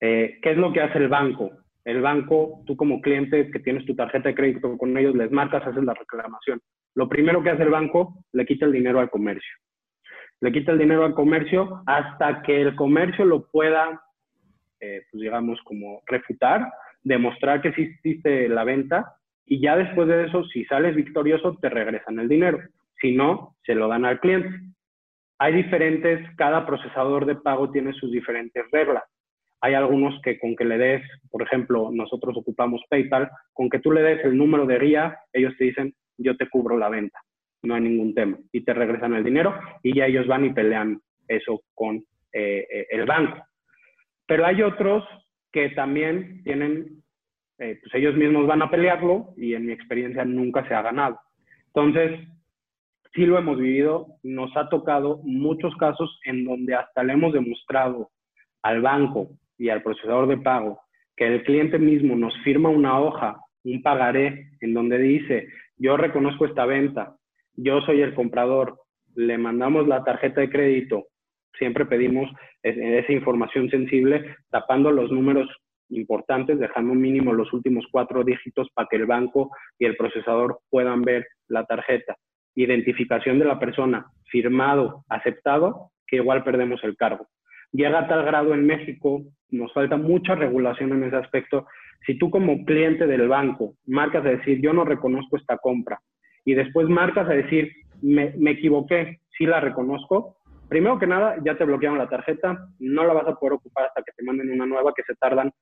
Eh, ¿Qué es lo que hace el banco? El banco, tú como cliente que tienes tu tarjeta de crédito con ellos, les marcas, haces la reclamación. Lo primero que hace el banco, le quita el dinero al comercio. Le quita el dinero al comercio hasta que el comercio lo pueda, eh, pues digamos, como refutar, demostrar que sí existe la venta y ya después de eso, si sales victorioso, te regresan el dinero. Si no, se lo dan al cliente. Hay diferentes, cada procesador de pago tiene sus diferentes reglas. Hay algunos que con que le des, por ejemplo, nosotros ocupamos PayPal, con que tú le des el número de guía, ellos te dicen, yo te cubro la venta, no hay ningún tema, y te regresan el dinero y ya ellos van y pelean eso con eh, eh, el banco. Pero hay otros que también tienen, eh, pues ellos mismos van a pelearlo y en mi experiencia nunca se ha ganado. Entonces, sí lo hemos vivido, nos ha tocado muchos casos en donde hasta le hemos demostrado al banco y al procesador de pago que el cliente mismo nos firma una hoja, un pagaré, en donde dice, yo reconozco esta venta, yo soy el comprador, le mandamos la tarjeta de crédito, siempre pedimos esa información sensible, tapando los números importantes, dejando mínimo los últimos cuatro dígitos para que el banco y el procesador puedan ver la tarjeta. Identificación de la persona, firmado, aceptado, que igual perdemos el cargo llega a tal grado en México, nos falta mucha regulación en ese aspecto. Si tú como cliente del banco marcas a decir, yo no reconozco esta compra, y después marcas a decir, me, equivoqué, sí la reconozco, primero que nada, ya te bloquearon la tarjeta, no la vas a poder ocupar hasta que te manden una nueva que se tardan,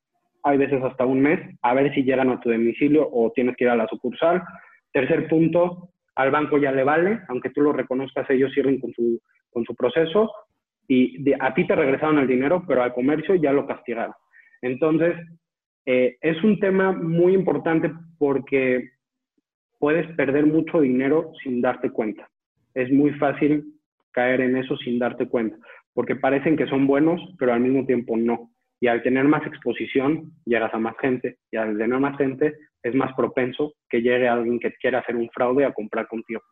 hay veces hasta un mes, a ver si llegan a tu domicilio o tienes que ir a la sucursal. Tercer punto, al banco ya le vale, aunque tú lo reconozcas, ellos siguen con su, con su proceso y a ti te regresaron el dinero, pero al comercio ya lo castigaron. Entonces, eh, es un tema muy importante porque puedes perder mucho dinero sin darte cuenta. Es muy fácil caer en eso sin darte cuenta, porque parecen que son buenos, pero al mismo tiempo no. Y al tener más exposición, llegas a más gente, y al tener más gente, es más propenso que llegue alguien que quiera hacer un fraude a comprar contigo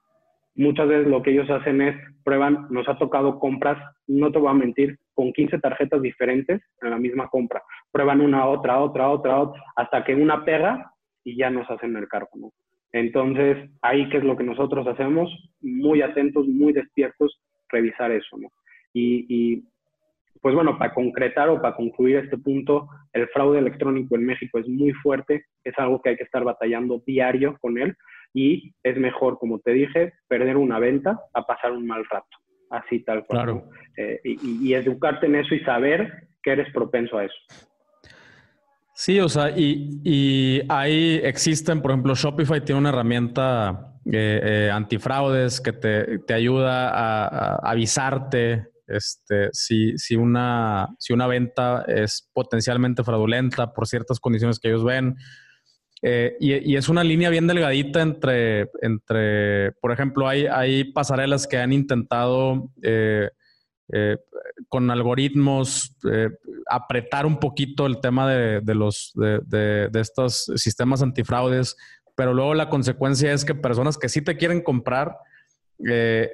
muchas veces lo que ellos hacen es prueban, nos ha tocado compras, no te voy a mentir, con 15 tarjetas diferentes en la misma compra. Prueban una, otra, otra, otra, otra, hasta que una pega y ya nos hacen el cargo, ¿no? Entonces, ahí que es lo que nosotros hacemos, muy atentos, muy despiertos, revisar eso, ¿no? Y, y pues bueno, para concretar o para concluir este punto, el fraude electrónico en México es muy fuerte, es algo que hay que estar batallando diario con él y es mejor, como te dije, perder una venta a pasar un mal rato, así tal cual. Claro. Eh, y, educarte en eso y saber que eres propenso a eso. Sí, o sea, y, ahí existen, por ejemplo, Shopify tiene una herramienta eh, eh, antifraudes que te, ayuda a, avisarte este, si, si, una, si una venta es potencialmente fraudulenta por ciertas condiciones que ellos ven. Eh, y, es una línea bien delgadita entre, entre por ejemplo, hay, hay pasarelas que han intentado eh, eh, con algoritmos apretar un poquito el tema de, los, de, estos sistemas antifraudes, pero luego la consecuencia es que personas que sí te quieren comprar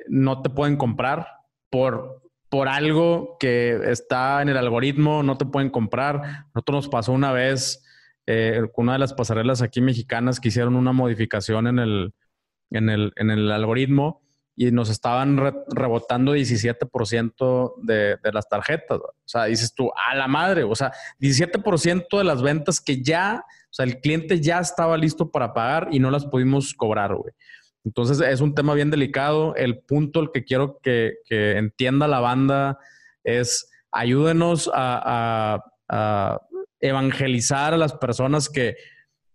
no te pueden comprar por, por algo que está en el algoritmo, no te pueden comprar. Nosotros nos pasó una vez eh, una de las pasarelas aquí mexicanas que hicieron una modificación en el, en el, en el algoritmo y nos estaban rebotando 17% de, de las tarjetas. O sea, dices tú, a la madre, o sea, 17% de las ventas que ya, o sea, el cliente ya estaba listo para pagar y no las pudimos cobrar, güey. Entonces es un tema bien delicado. El punto el que quiero que, que entienda la banda es ayúdenos a, a evangelizar a las personas que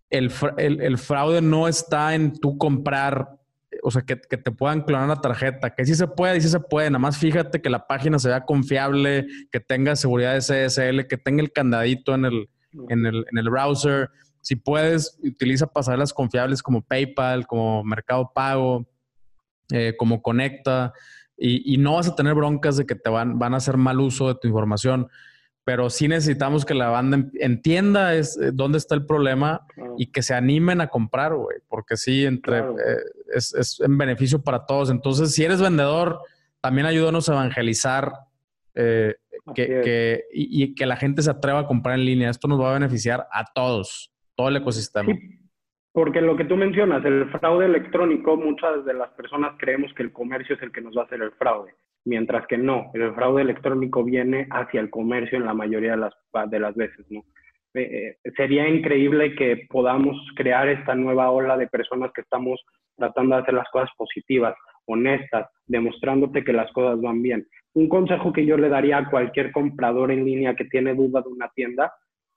el, fraude no está en tú comprar, o sea, que, te puedan clonar la tarjeta, que sí se puede, sí se puede, nada más fíjate que la página sea confiable, que tenga seguridad de SSL, que tenga el candadito en el, en el, browser. Si puedes, utiliza pasarelas confiables como PayPal, como Mercado Pago, eh, como Conecta, y, y, no vas a tener broncas de que te van, van a hacer mal uso de tu información pero sí necesitamos que la banda entienda es, eh, dónde está el problema y que se animen a comprar, güey, porque sí, entre, eh, es, en beneficio para todos. Entonces, si eres vendedor, también ayúdanos a evangelizar eh, que, y, que la gente se atreva a comprar en línea. Esto nos va a beneficiar a todos, todo el ecosistema. porque lo que tú mencionas, el fraude electrónico, muchas de las personas creemos que el comercio es el que nos va a hacer el fraude, mientras que no, el fraude electrónico viene hacia el comercio en la mayoría de las, de las veces, ¿no? Eh, eh, sería increíble que podamos crear esta nueva ola de personas que estamos tratando de hacer las cosas positivas, honestas, demostrándote que las cosas van bien. Un consejo que yo le daría a cualquier comprador en línea que tiene duda de una tienda,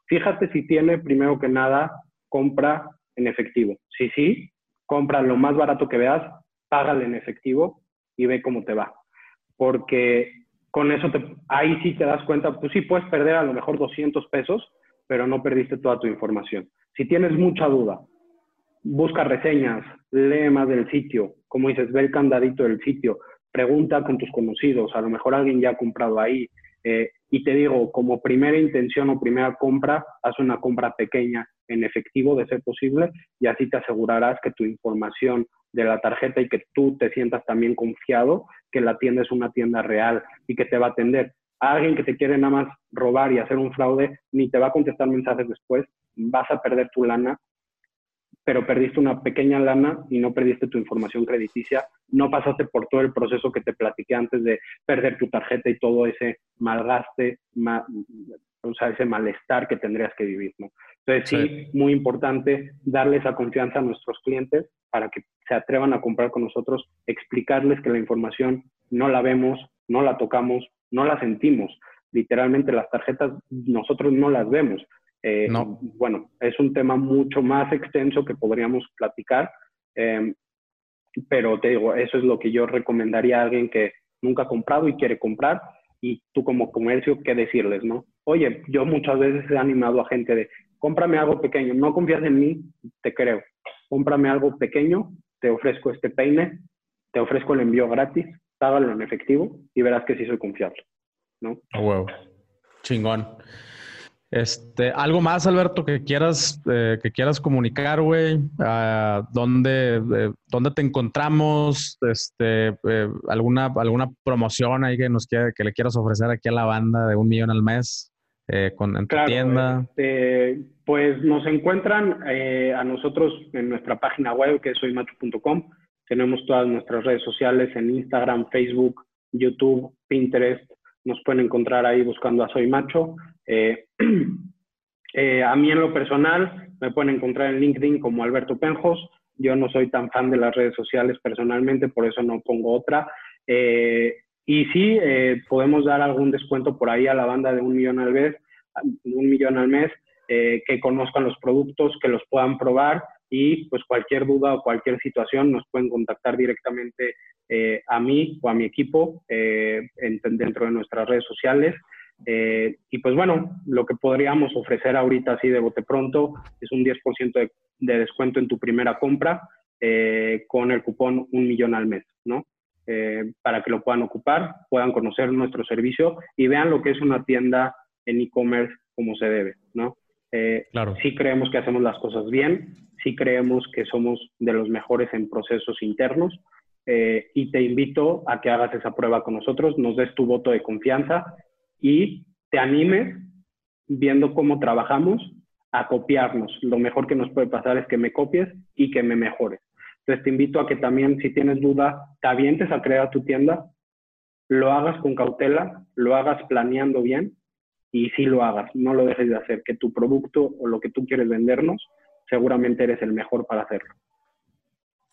fíjate si tiene, primero que nada, compra en efectivo. Si sí, compra lo más barato que veas, págale en efectivo y ve cómo te va. Porque con eso te, ahí sí te das cuenta, pues sí puedes perder a lo mejor 200 pesos, pero no perdiste toda tu información. Si tienes mucha duda, busca reseñas, lee más del sitio, como dices, ve el candadito del sitio, pregunta con tus conocidos, a lo mejor alguien ya ha comprado ahí. Eh, y te digo, como primera intención o primera compra, haz una compra pequeña en efectivo de ser posible y así te asegurarás que tu información de la tarjeta y que tú te sientas también confiado que la tienda es una tienda real y que te va a atender. Alguien que te quiere nada más robar y hacer un fraude, ni te va a contestar mensajes después, vas a perder tu lana, pero perdiste una pequeña lana y no perdiste tu información crediticia, no pasaste por todo el proceso que te platiqué antes de perder tu tarjeta y todo ese malgaste, o sea, ese malestar que tendrías que vivir, ¿no? Entonces sí, muy importante darle esa confianza a nuestros clientes para que se atrevan a comprar con nosotros, explicarles que la información no la vemos, no la tocamos, no la sentimos. Literalmente las tarjetas nosotros no las vemos. Eh, bueno, es un tema mucho más extenso que podríamos platicar, em, pero te digo, eso es lo que yo recomendaría a alguien que nunca ha comprado y quiere comprar y tú como comercio, ¿qué decirles, no? Oye, yo muchas veces he animado a gente de, cómprame algo pequeño, no confías en mí, te creo, cómprame algo pequeño, te ofrezco este peine, te ofrezco el envío gratis, págalo en efectivo y verás que sí soy confiable, ¿no? Oh, Chingón. Este, algo más, Alberto, que quieras, eh, que quieras comunicar, güey. Ah, ¿dónde, eh, ¿Dónde te encontramos? Este, eh, alguna, alguna promoción ahí que nos quiera, que le quieras ofrecer aquí a la banda de un millón al mes con, en tu tienda. Este, pues nos encuentran a nosotros en nuestra página web que es soymacho.com tenemos todas nuestras redes sociales en Instagram, Facebook, YouTube, Pinterest. Nos pueden encontrar ahí buscando a Soy Macho. Eh, eh, a mí en lo personal me pueden encontrar en LinkedIn como Alberto Penjos. Yo no soy tan fan de las redes sociales personalmente, por eso no pongo otra. Eh, y sí, podemos dar algún descuento por ahí a la banda de un millón al mes, un millón al mes, que conozcan los productos, que los puedan probar y pues cualquier duda o cualquier situación nos pueden contactar directamente a mí o a mi equipo dentro de nuestras redes sociales. Eh, y pues bueno, lo que podríamos ofrecer ahorita así de bote pronto es un 10% de, de, descuento en tu primera compra con el cupón un millón al mes, ¿no? para que lo puedan ocupar, puedan conocer nuestro servicio y vean lo que es una tienda en e-commerce como se debe, ¿no? claro. Sí creemos que hacemos las cosas bien, sí creemos que somos de los mejores en procesos internos eh, y te invito a que hagas esa prueba con nosotros, nos des tu voto de confianza y te animes viendo cómo trabajamos a copiarnos. Lo mejor que nos puede pasar es que me copies y que me mejores. Entonces te invito a que también si tienes duda, te avientes a crear tu tienda, lo hagas con cautela, lo hagas planeando bien y sí lo hagas, no lo dejes de hacer, que tu producto o lo que tú quieres vendernos seguramente eres el mejor para hacerlo.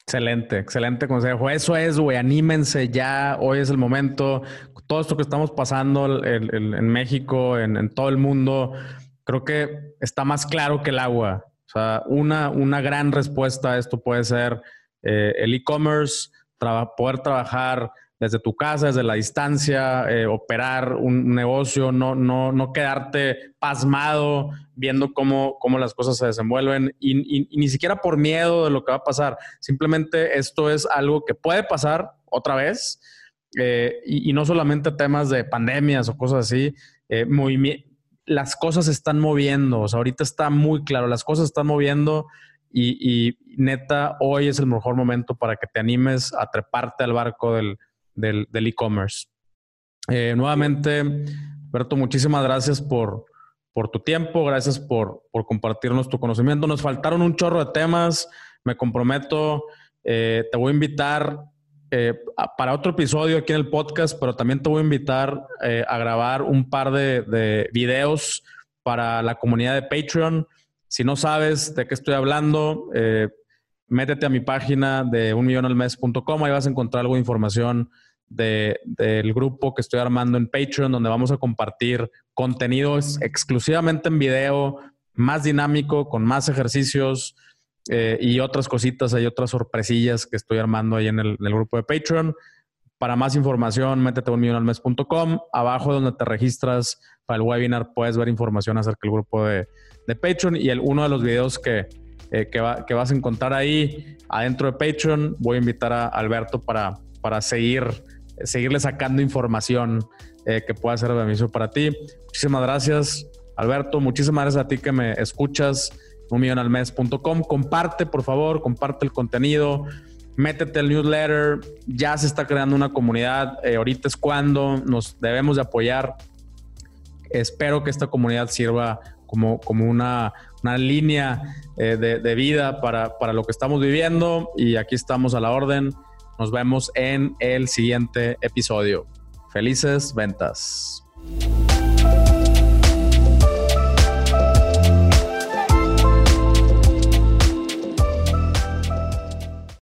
Excelente, excelente consejo. Eso es, güey, anímense ya, hoy es el momento. Todo esto que estamos pasando en, México, en, todo el mundo, creo que está más claro que el agua. O sea, una, una gran respuesta a esto puede ser eh, el e-commerce, poder trabajar desde tu casa, desde la distancia, eh, operar un negocio, no, no, no quedarte pasmado viendo cómo, cómo las cosas se desenvuelven y, ni siquiera por miedo de lo que va a pasar. Simplemente esto es algo que puede pasar otra vez eh, y, no solamente temas de pandemias o cosas así. Eh, las cosas están moviendo, o sea, ahorita está muy claro, las cosas se están moviendo y, y neta, hoy es el mejor momento para que te animes a treparte al barco del del e-commerce. Eh, nuevamente, Berto, muchísimas gracias por, por tu tiempo, gracias por, por, compartirnos tu conocimiento. Nos faltaron un chorro de temas, me comprometo, eh, te voy a invitar eh, para otro episodio aquí en el podcast, pero también te voy a invitar a grabar un par de, de videos para la comunidad de Patreon. Si no sabes de qué estoy hablando, métete a mi página de unmillonalmes.com, ahí vas a encontrar algo de información del grupo que estoy armando en Patreon, donde vamos a compartir contenidos exclusivamente en video, más dinámico, con más ejercicios eh, y otras cositas, hay otras sorpresillas que estoy armando ahí en el, grupo de Patreon. Para más información, métete a unmillonalmes.com. Abajo donde te registras para el webinar puedes ver información acerca del grupo de, Patreon y el, uno de los videos que, eh, que, vas a encontrar ahí adentro de Patreon. Voy a invitar a Alberto para, para seguir seguirle sacando información eh, que pueda ser de beneficio para ti. Muchísimas gracias, Alberto. Muchísimas gracias a ti que me escuchas. Unmillonalmes.com. Comparte, por favor, comparte el contenido. Métete al newsletter. Ya se está creando una comunidad. Eh, ahorita es cuando nos debemos de apoyar. Espero que esta comunidad sirva como, como una, una línea eh, de, de, vida para, para lo que estamos viviendo. Y aquí estamos a la orden. Nos vemos en el siguiente episodio. Felices ventas.